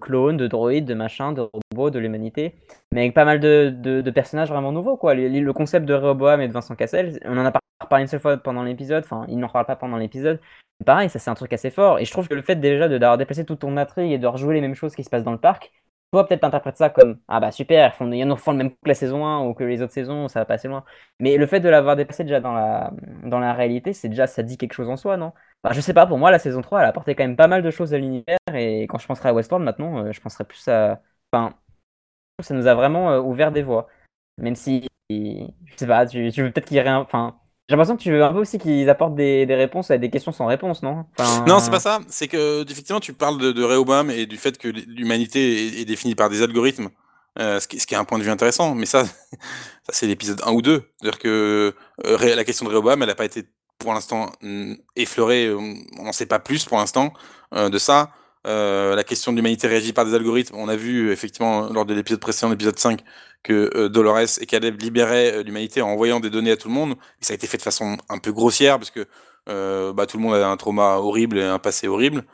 clones, de droïdes, de machins, de robots, de l'humanité, mais avec pas mal de, personnages vraiment nouveaux, quoi. Le, le concept de Rehoboam et de Vincent Cassel, on en a parlé une seule fois pendant l'épisode, enfin, il n'en parle pas pendant l'épisode, pareil, ça c'est un truc assez fort. Et je trouve que le fait déjà d'avoir déplacé toute ton intrigue et de rejouer les mêmes choses qui se passent dans le parc, toi peut-être t'interprètes ça comme ah bah super, ils, y en font le même coup que la saison 1 ou que les autres saisons, ça va pas assez loin. Mais le fait de l'avoir déplacé déjà dans la, dans la réalité, c'est déjà ça dit quelque chose en soi, non? Je sais pas, pour moi la saison 3 elle a apporté quand même pas mal de choses à l'univers et quand je penserai à Westworld maintenant, euh, je penserai plus à. Enfin, ça nous a vraiment euh, ouvert des voies. Même si, je sais pas, tu, veux peut-être qu'il y ait rien. Enfin, j'ai l'impression que tu veux un peu aussi qu'ils apportent des, réponses à des questions sans réponse, non?
Non, c'est pas ça. C'est que, effectivement, tu parles de, de Rehoboam et du fait que l'humanité est, définie par des algorithmes, euh, ce, qui, est un point de vue intéressant. Mais ça, (laughs) ça c'est l'épisode 1 ou 2. C'est-à-dire que euh, la question de Rehoboam, elle n'a pas été pour l'instant mm, effleurée. On n'en sait pas plus pour l'instant euh, de ça. La question de l'humanité réagit par des algorithmes. On a vu, effectivement, lors de l'épisode précédent, l'épisode 5, que euh, Dolores et Caleb libéraient euh, l'humanité en envoyant des données à tout le monde. Et ça a été fait de façon un peu grossière parce que euh, bah, tout le monde a un trauma horrible et un passé horrible.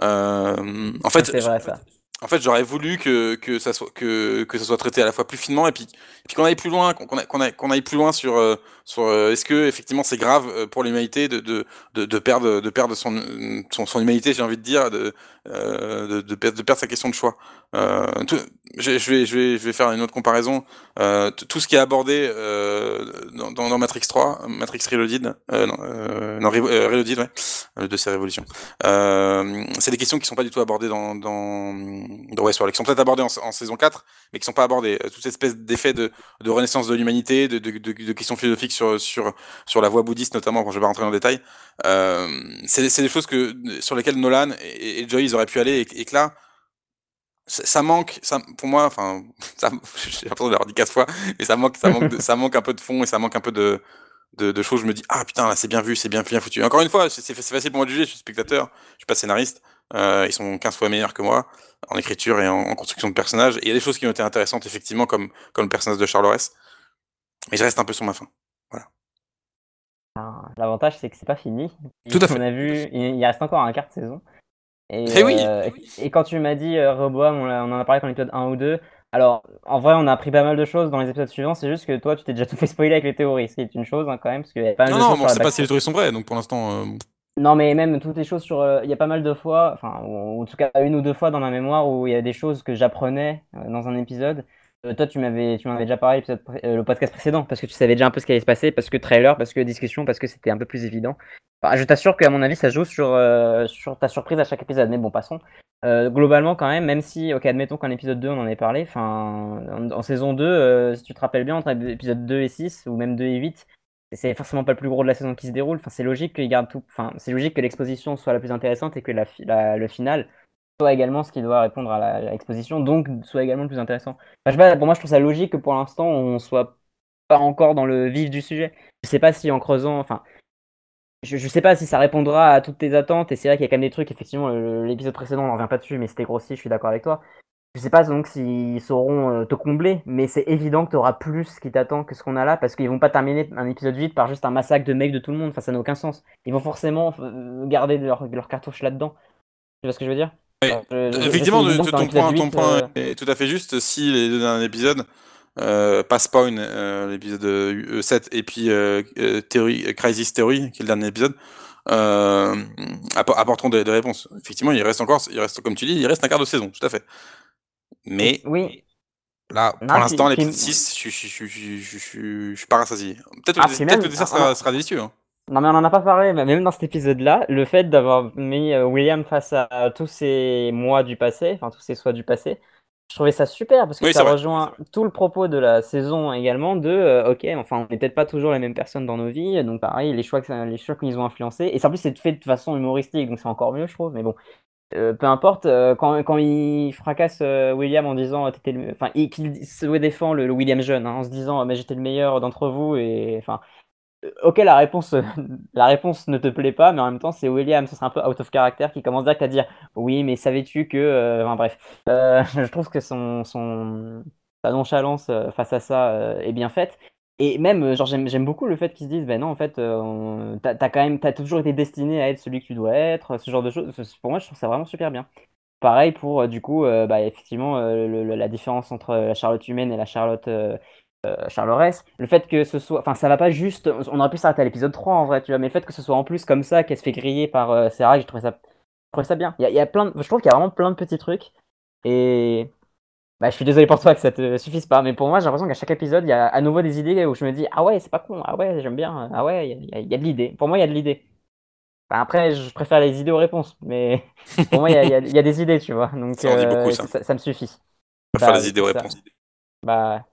en fait,
c'est vrai ça.
En fait, j'aurais voulu que, que, ça soit, que, que ça soit traité à la fois plus finement et puis, puis qu'on aille plus loin, qu'on aille, qu'on aille plus loin sur, euh, euh, est-ce que effectivement c'est grave euh, pour l'humanité de, de, de, perdre, de perdre son, son, humanité, j'ai envie de dire, de, euh, de, perdre, sa question de choix. Je, vais, je, vais, je vais faire une autre comparaison. Tout ce qui est abordé dans, Matrix 3, Matrix Reloaded, non, Reloaded, ouais, de ces révolutions. C'est des questions qui sont pas du tout abordées dans, dans, Westworld, qui sont peut-être abordées en, saison 4, mais qui sont pas abordées. Toute cette espèce d'effet de, renaissance de l'humanité, de, de, questions philosophiques sur, sur, sur la voie bouddhiste notamment, quand je vais pas rentrer dans le détail. Euh, c'est des choses que, sur lesquelles Nolan et, et Joy ils auraient pu aller et, que là, ça manque, pour moi, enfin, (laughs) (laughs) j'ai l'impression de l'avoir dit quatre fois, mais ça manque, ça manque, ça manque un peu de fond et ça manque un peu de, de, choses. Je me dis, ah putain, là c'est bien vu, c'est bien, bien foutu. Encore une fois, c'est facile pour moi de juger, je suis spectateur, je suis pas scénariste. Euh, ils sont 15 fois meilleurs que moi en écriture et en, en construction de personnages. Et il y a des choses qui ont été intéressantes, effectivement, comme, comme le personnage de Charles Aurès. Mais je reste un peu sur ma fin.
L'avantage, c'est que c'est pas fini.
Tout à fait.
On a vu, il reste encore un quart de saison.
Et, et, oui.
Euh, et, quand tu m'as dit euh, Roboam, on, on, en a parlé dans l'épisode 1 ou 2. Alors, en vrai, on a appris pas mal de choses dans les épisodes suivants. C'est juste que toi, tu t'es déjà (laughs) tout fait spoiler avec les théories, ce qui est une chose hein, quand même. Parce pas
non, non, bon, c'est pas si les théories sont vraies, donc pour l'instant. Euh...
Non, mais même toutes les choses sur. Euh, il y a pas mal de fois, enfin, en tout cas une ou deux fois dans ma mémoire où il y a des choses que j'apprenais euh, dans un épisode. Euh, toi, tu m'avais, tu m'avais déjà parlé le podcast précédent parce que tu savais déjà un peu ce qui allait se passer, parce que trailer, parce que discussion, parce que c'était un peu plus évident. Je t'assure qu'à mon avis, ça joue sur, sur ta surprise à chaque épisode. Mais bon, passons. Euh, globalement, quand même, même si, ok, admettons qu'en épisode 2, on en ait parlé, enfin, en, saison 2, euh, si tu te rappelles bien, entre épisode 2 et 6, ou même 2 et 8, c'est forcément pas le plus gros de la saison qui se déroule. Enfin, c'est logique qu'ils gardent tout, enfin, c'est logique que l'exposition soit la plus intéressante et que le final soit également ce qui doit répondre à l'exposition, donc soit également le plus intéressant. Pour moi, je trouve ça logique que pour l'instant, on soit pas encore dans le vif du sujet. Je sais pas si en creusant, enfin, je, sais pas si ça répondra à toutes tes attentes, et c'est vrai qu'il y a quand même des trucs, effectivement, l'épisode précédent, on n'en revient pas dessus, mais c'était grossi, je suis d'accord avec toi. Je sais pas donc s'ils sauront euh, te combler, mais c'est évident que tu auras plus qui t'attend que ce qu'on a là, parce qu'ils vont pas terminer un épisode 8 par juste un massacre de mecs de tout le monde, enfin ça n'a aucun sens. Ils vont forcément euh, garder leur, leur cartouche là-dedans. Tu vois ce que je veux dire?
Ouais. je, Effectivement, je, ton, point, 8, ton point euh... est tout à fait juste. Si les deux derniers épisodes euh, pas Spawn, euh, l'épisode 7, et puis euh, Theory, Crisis Theory, qui est le dernier épisode, euh, apporteront des, des, réponses. Effectivement, il reste encore, il reste, comme tu dis, il reste un quart de saison, tout à fait. Mais
oui.
là, pour l'instant, l'épisode 6, je, suis pas rassasié. Peut-être ah, peut que ça sera, sera délicieux. Hein.
Non mais on en a pas parlé, mais même dans cet épisode-là, le fait d'avoir mis William face à tous ces mois du passé, enfin tous ces soins du passé, je trouvais ça super parce que oui, ça rejoint tout le propos de la saison également de euh, ok enfin on n'est peut-être pas toujours les mêmes personnes dans nos vies donc pareil les choix les choix qu'ils ont influencé et en plus c'est fait de façon humoristique donc c'est encore mieux je trouve mais bon. Euh, peu importe euh, quand, quand il fracasse euh, William en disant t'étais le... enfin qu'il se défend le, le, William jeune hein, en se disant mais j'étais le meilleur d'entre vous et enfin ok, la réponse, (laughs) la réponse ne te plaît pas, mais en même temps, c'est William, ce serait un peu out of character qui commence direct à dire oui, mais savais-tu que. Euh, enfin, bref. Euh, (laughs) je trouve que son, son, sa nonchalance euh, face à ça euh, est bien faite. Et même, genre, j'aime beaucoup le fait qu'ils se disent ben non, en fait, euh, t'as as quand même toujours été destiné à être celui que tu dois être, ce genre de choses. Pour moi, je trouve ça vraiment super bien. Pareil pour, du coup, bah, effectivement, la différence entre la Charlotte humaine et la Charlotte euh, Charles le fait que ce soit, enfin ça va pas juste, on aurait pu s'arrêter à l'épisode 3 en vrai, tu vois, mais le fait que ce soit en plus comme ça, qu'elle se fait griller par euh, Sarah, j'ai trouvé ça, trouvé ça bien. Il y, a, il y a plein, de, je trouve qu'il y a vraiment plein de petits trucs et bah, je suis désolé pour toi que ça te suffise pas, mais pour moi j'ai l'impression qu'à chaque épisode il y a à nouveau des idées où je me dis ah ouais c'est pas con, ah ouais j'aime bien, ah ouais il y, a, il y a de l'idée. Pour moi il y a de l'idée. Enfin, après je préfère les idées aux réponses, mais (laughs) pour moi il y a, il y a, des idées tu vois, donc
ça, euh, beaucoup, ça.
Ça, ça, me suffit.
Je préfère bah, les idées aux réponses.
Bah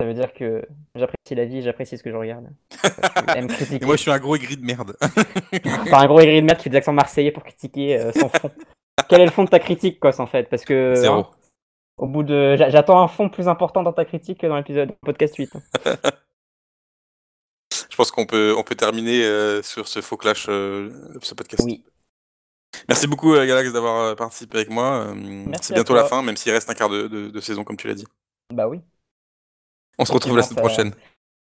ça veut dire que j'apprécie la vie, j'apprécie ce que je regarde. (laughs)
Et moi, je suis un gros aigri de merde. (laughs)
enfin, un gros aigri de merde qui fait des accents marseillais pour critiquer euh, son fond. (laughs) Quel est le fond de ta critique, Cos, en fait? Parce que.
Zéro.
Hein, au bout de. J'attends un fond plus important dans ta critique que dans l'épisode podcast 8.
je pense qu'on peut, on peut terminer euh, sur ce faux clash, euh, ce podcast.
Oui.
Merci beaucoup, euh, Galax, d'avoir participé avec moi. C'est bientôt la fin, même s'il reste un quart de, de, de saison, comme tu l'as dit.
Bah oui.
On se retrouve la semaine prochaine.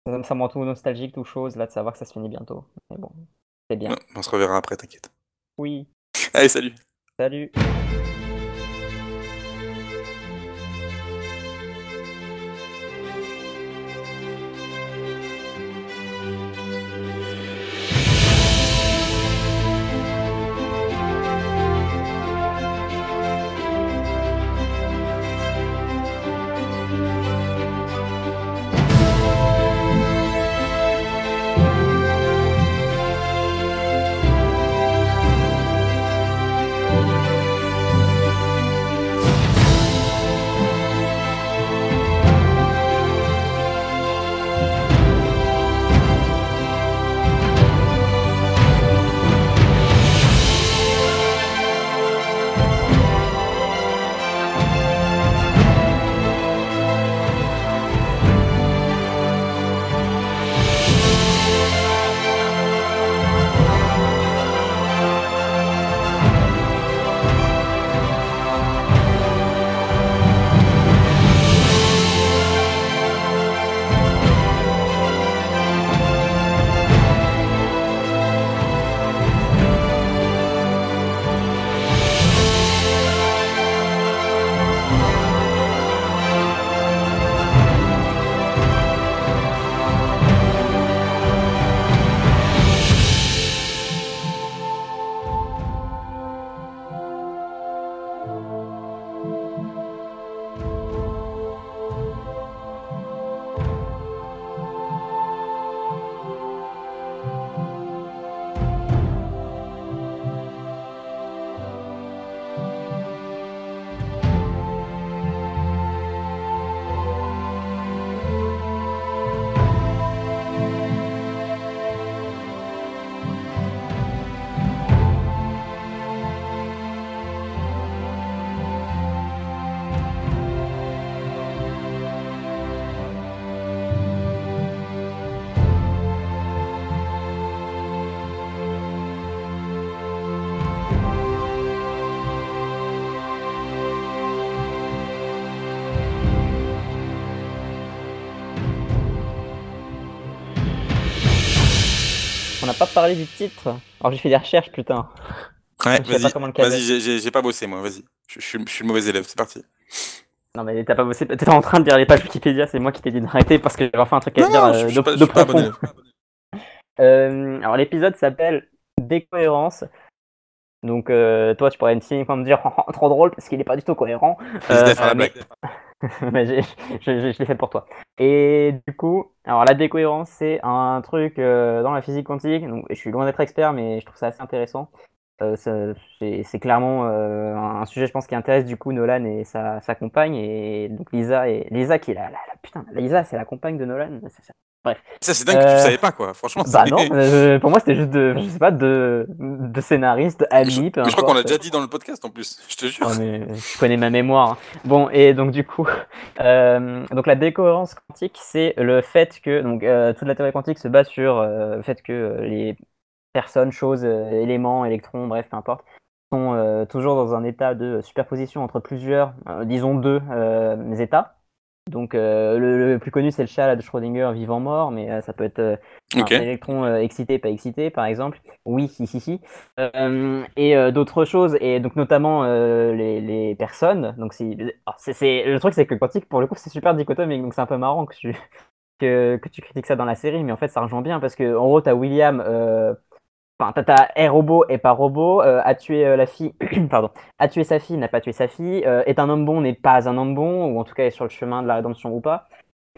Ça, ça me rend tout nostalgique, tout chose, là, de savoir que ça se finit bientôt. Mais bon, c'est bien.
On se reverra après, t'inquiète.
Oui.
Allez, salut.
Salut. N'a pas parlé du titre. Alors j'ai fait des recherches, putain.
Ouais, vas-y, j'ai pas bossé moi, vas-y. Je, suis le mauvais élève, c'est parti.
Non mais t'as pas bossé, t'étais en train de dire les pages Wikipédia, c'est moi qui t'ai dit d'arrêter parce que j'avais enfin un truc à dire euh, de, de profond. Euh, alors l'épisode s'appelle Décohérence. Donc euh, toi tu pourrais me dire (laughs) trop drôle parce qu'il est pas du tout cohérent. mais... (laughs) mais je, l'ai fait pour toi. Et du coup, alors la décohérence c'est un truc dans la physique quantique. Donc je suis loin d'être expert mais je trouve ça assez intéressant. Euh, c'est clairement euh, un sujet, je pense, qui intéresse du coup Nolan et sa, sa compagne. Et donc Lisa, et Lisa qui est la, la, putain, Lisa, c'est la compagne de Nolan. Bref.
Ça, c'est dingue que tu euh, savais pas, quoi. Franchement.
Bah non, (laughs) pour moi, c'était juste de, je sais pas, de, de scénariste, ami.
Je, je crois qu'on l'a déjà dit dans le podcast en plus, je te jure.
Oh, mais je connais ma mémoire. Hein. Bon, et donc du coup, (laughs) donc la décohérence quantique, c'est le fait que, donc toute la théorie quantique se base sur le fait que les personnes, choses, euh, éléments, électrons, bref, peu importe, sont euh, toujours dans un état de superposition entre plusieurs, euh, disons deux états. Donc le, plus connu c'est le chat de Schrödinger vivant-mort, mais ça peut être un électron excité, pas excité par exemple. Oui, si, si, si. et d'autres choses, et donc notamment les, personnes. Donc c'est, le truc c'est que quantique pour le coup c'est super dichotomique, donc c'est un peu marrant que tu, (laughs) que, tu critiques ça dans la série, mais en fait ça rejoint bien parce que en gros t'as William Enfin, Tata est robot et pas robot, euh, a tué euh, la fille, (clears throat) pardon, a tué sa fille, n'a pas tué sa fille, euh, est un homme bon, n'est pas un homme bon, ou en tout cas est sur le chemin de la rédemption ou pas.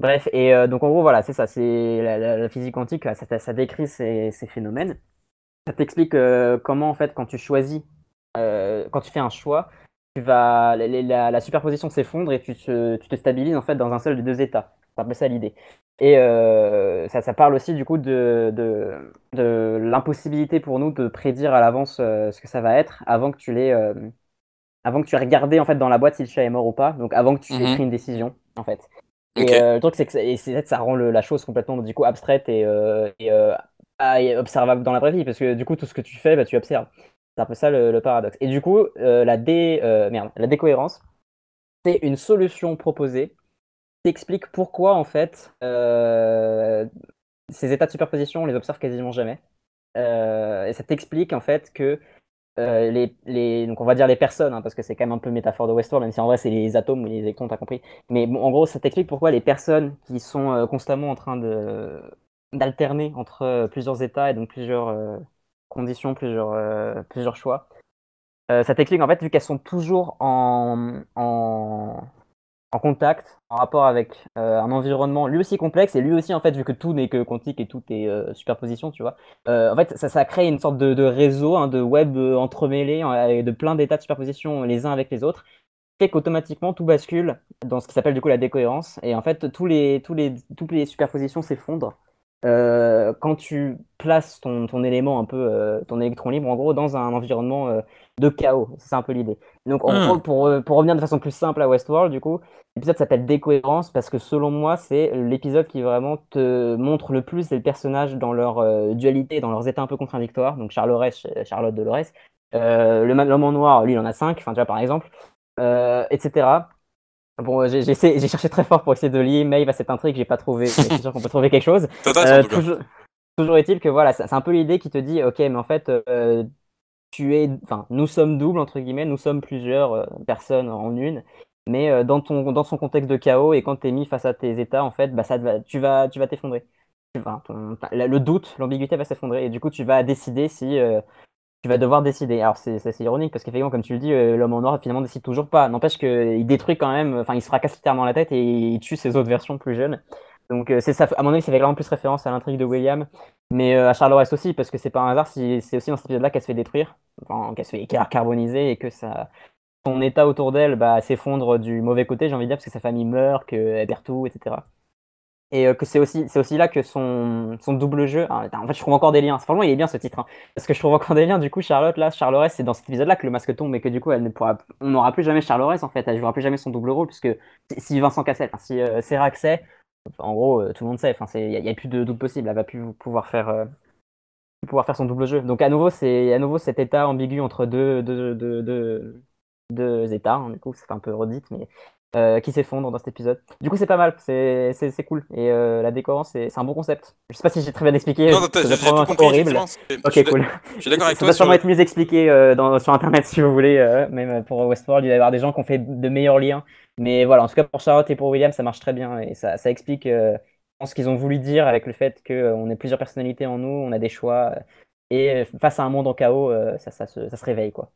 Bref, et donc en gros, voilà, c'est ça, c'est la, physique quantique, ça, décrit ces, ces, phénomènes. Ça t'explique comment, en fait, quand tu choisis, quand tu fais un choix, tu vas, la, la superposition s'effondre et tu te, tu te stabilises, en fait, dans un seul des deux états. C'est un peu ça l'idée. Et euh, ça, ça, parle aussi du coup de, de, de l'impossibilité pour nous de prédire à l'avance euh, ce que ça va être avant que tu l'aies euh, avant que tu aies regardé en fait dans la boîte si le chat est mort ou pas. Donc avant que tu aies mhm. pris une décision en fait. Et le truc c'est que et ça rend le, la chose complètement du coup abstraite et, et, observable dans la vraie vie parce que du coup tout ce que tu fais bah, tu observes. C'est un peu ça le, le paradoxe. Et du coup la dé merde la décohérence c'est une solution proposée t'explique pourquoi, en fait, euh, ces états de superposition, on les observe quasiment jamais. Euh, et ça t'explique, en fait, que euh, les, les, donc on va dire les personnes, hein, parce que c'est quand même un peu métaphore de Westworld, même si en vrai c'est les atomes ou les électrons, t'as compris. Mais bon, en gros, ça t'explique pourquoi les personnes qui sont constamment en train d'alterner entre plusieurs états et donc plusieurs conditions, plusieurs, plusieurs choix. ça t'explique en fait, vu qu'elles sont toujours en, en, en contact, en rapport avec euh, un environnement lui aussi complexe et lui aussi en fait vu que tout n'est que quantique et tout est euh, superposition, tu vois. Euh, en fait, ça, ça crée une sorte de, réseau, hein, de web entremêlé de plein d'états de superposition les uns avec les autres, fait qu'automatiquement tout bascule dans ce qui s'appelle du coup la décohérence et en fait tous les tous les toutes les superpositions s'effondrent. quand tu places ton, ton élément un peu, ton électron libre en gros dans un environnement de chaos, c'est un peu l'idée. Donc en hmm. pour, pour revenir de façon plus simple à Westworld du coup, L'épisode s'appelle Décohérence parce que selon moi, c'est l'épisode qui vraiment te montre le plus les personnages dans leur euh, dualité, dans leurs états un peu contradictoires. Donc Charlotte, Charlotte Dolores. Euh, le l'homme en noir, lui, il en a cinq, enfin, tu vois, par exemple, euh, etc. Bon, j'ai cherché très fort pour essayer de lier Maeve à cette intrigue, j'ai pas trouvé, mais c'est sûr qu'on peut trouver quelque chose. toujours, toujours est-il que voilà, c'est un peu l'idée qui te dit, ok, mais en fait, tu es, enfin, nous sommes doubles entre guillemets, nous sommes plusieurs personnes en une, mais euh, dans, ton, dans son contexte de chaos et quand tu es mis face à tes états, en fait, bah, ça, tu vas tu vas t'effondrer. le doute, l'ambiguïté va s'effondrer et du coup, tu vas décider si euh, tu vas devoir décider. Alors, c'est ironique parce qu'effectivement, comme tu le dis, euh, l'homme en noir finalement décide toujours pas. N'empêche qu'il détruit quand même, enfin, il se fracasse littéralement la tête et il tue ses autres versions plus jeunes. Donc, ça, à mon avis, ça fait vraiment plus référence à l'intrigue de William, mais à Charles aussi, parce que c'est pas un hasard si c'est aussi dans cet épisode-là qu'elle se fait détruire, qu'elle se fait carboniser et que son état autour d'elle bah, s'effondre du mauvais côté, j'ai envie de dire, parce que sa famille meurt, qu'elle perd tout, etc. Et euh, que c'est aussi, c'est aussi là que son, double jeu. Ah, en fait, je trouve encore des liens. Franchement, il est bien ce titre. Hein. parce que je trouve encore des liens. Du coup, Charlotte, là, Charlotte, c'est dans cet épisode-là que le masque tombe, mais que du coup, elle ne pourra, on n'aura plus jamais Charlotte, en fait. Elle jouera plus jamais son double rôle, puisque si Vincent Cassel, si euh, Serac en gros, euh, tout le monde sait. Enfin, il n'y a, plus de doute possible. Elle va plus pouvoir faire. Euh, pouvoir faire son double jeu. Donc à nouveau, c'est à nouveau cet état ambigu entre deux, deux, deux, deux deux états, hein, du coup, c'est un peu redite, mais euh, qui s'effondre dans cet épisode. Du coup, c'est pas mal, c'est c'est cool. Et euh, la décorance, c'est un bon concept. Je sais pas si j'ai très bien expliqué.
Non, non, j'ai tout compris.
Horrible. Ok, cool.
Je suis d'accord avec
toi.
Ça
doit sûrement être mieux expliqué dans, sur internet si vous voulez. même pour Westworld, il va y avoir des gens qui ont fait de meilleurs liens. Mais voilà, en tout cas pour Charlotte et pour William, ça marche très bien et ça, ça explique ce qu'ils ont voulu dire avec le fait qu'on ait plusieurs personnalités en nous, on a des choix. Et face à un monde en chaos, ça, ça, se, ça se réveille quoi.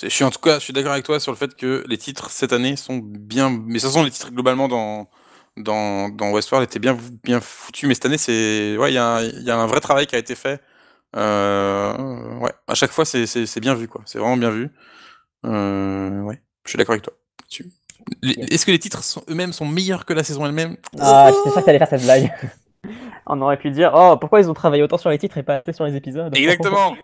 Je suis en tout cas, je suis d'accord avec toi sur le fait que les titres cette année sont bien, mais ce sont les titres globalement dans dans, dans Westworld étaient bien bien foutus, mais cette année c'est ouais, il y, a, y a un vrai travail qui a été fait. Euh, ouais, à chaque fois c'est bien vu quoi, c'est vraiment bien vu. Euh, ouais, je suis d'accord avec toi. Est-ce que les titres eux-mêmes sont meilleurs que la saison elle-même?
Ah, j'étais sûr que t'allais faire cette blague. (laughs) On aurait pu dire, oh, pourquoi ils ont travaillé autant sur les titres et pas sur les épisodes?
Exactement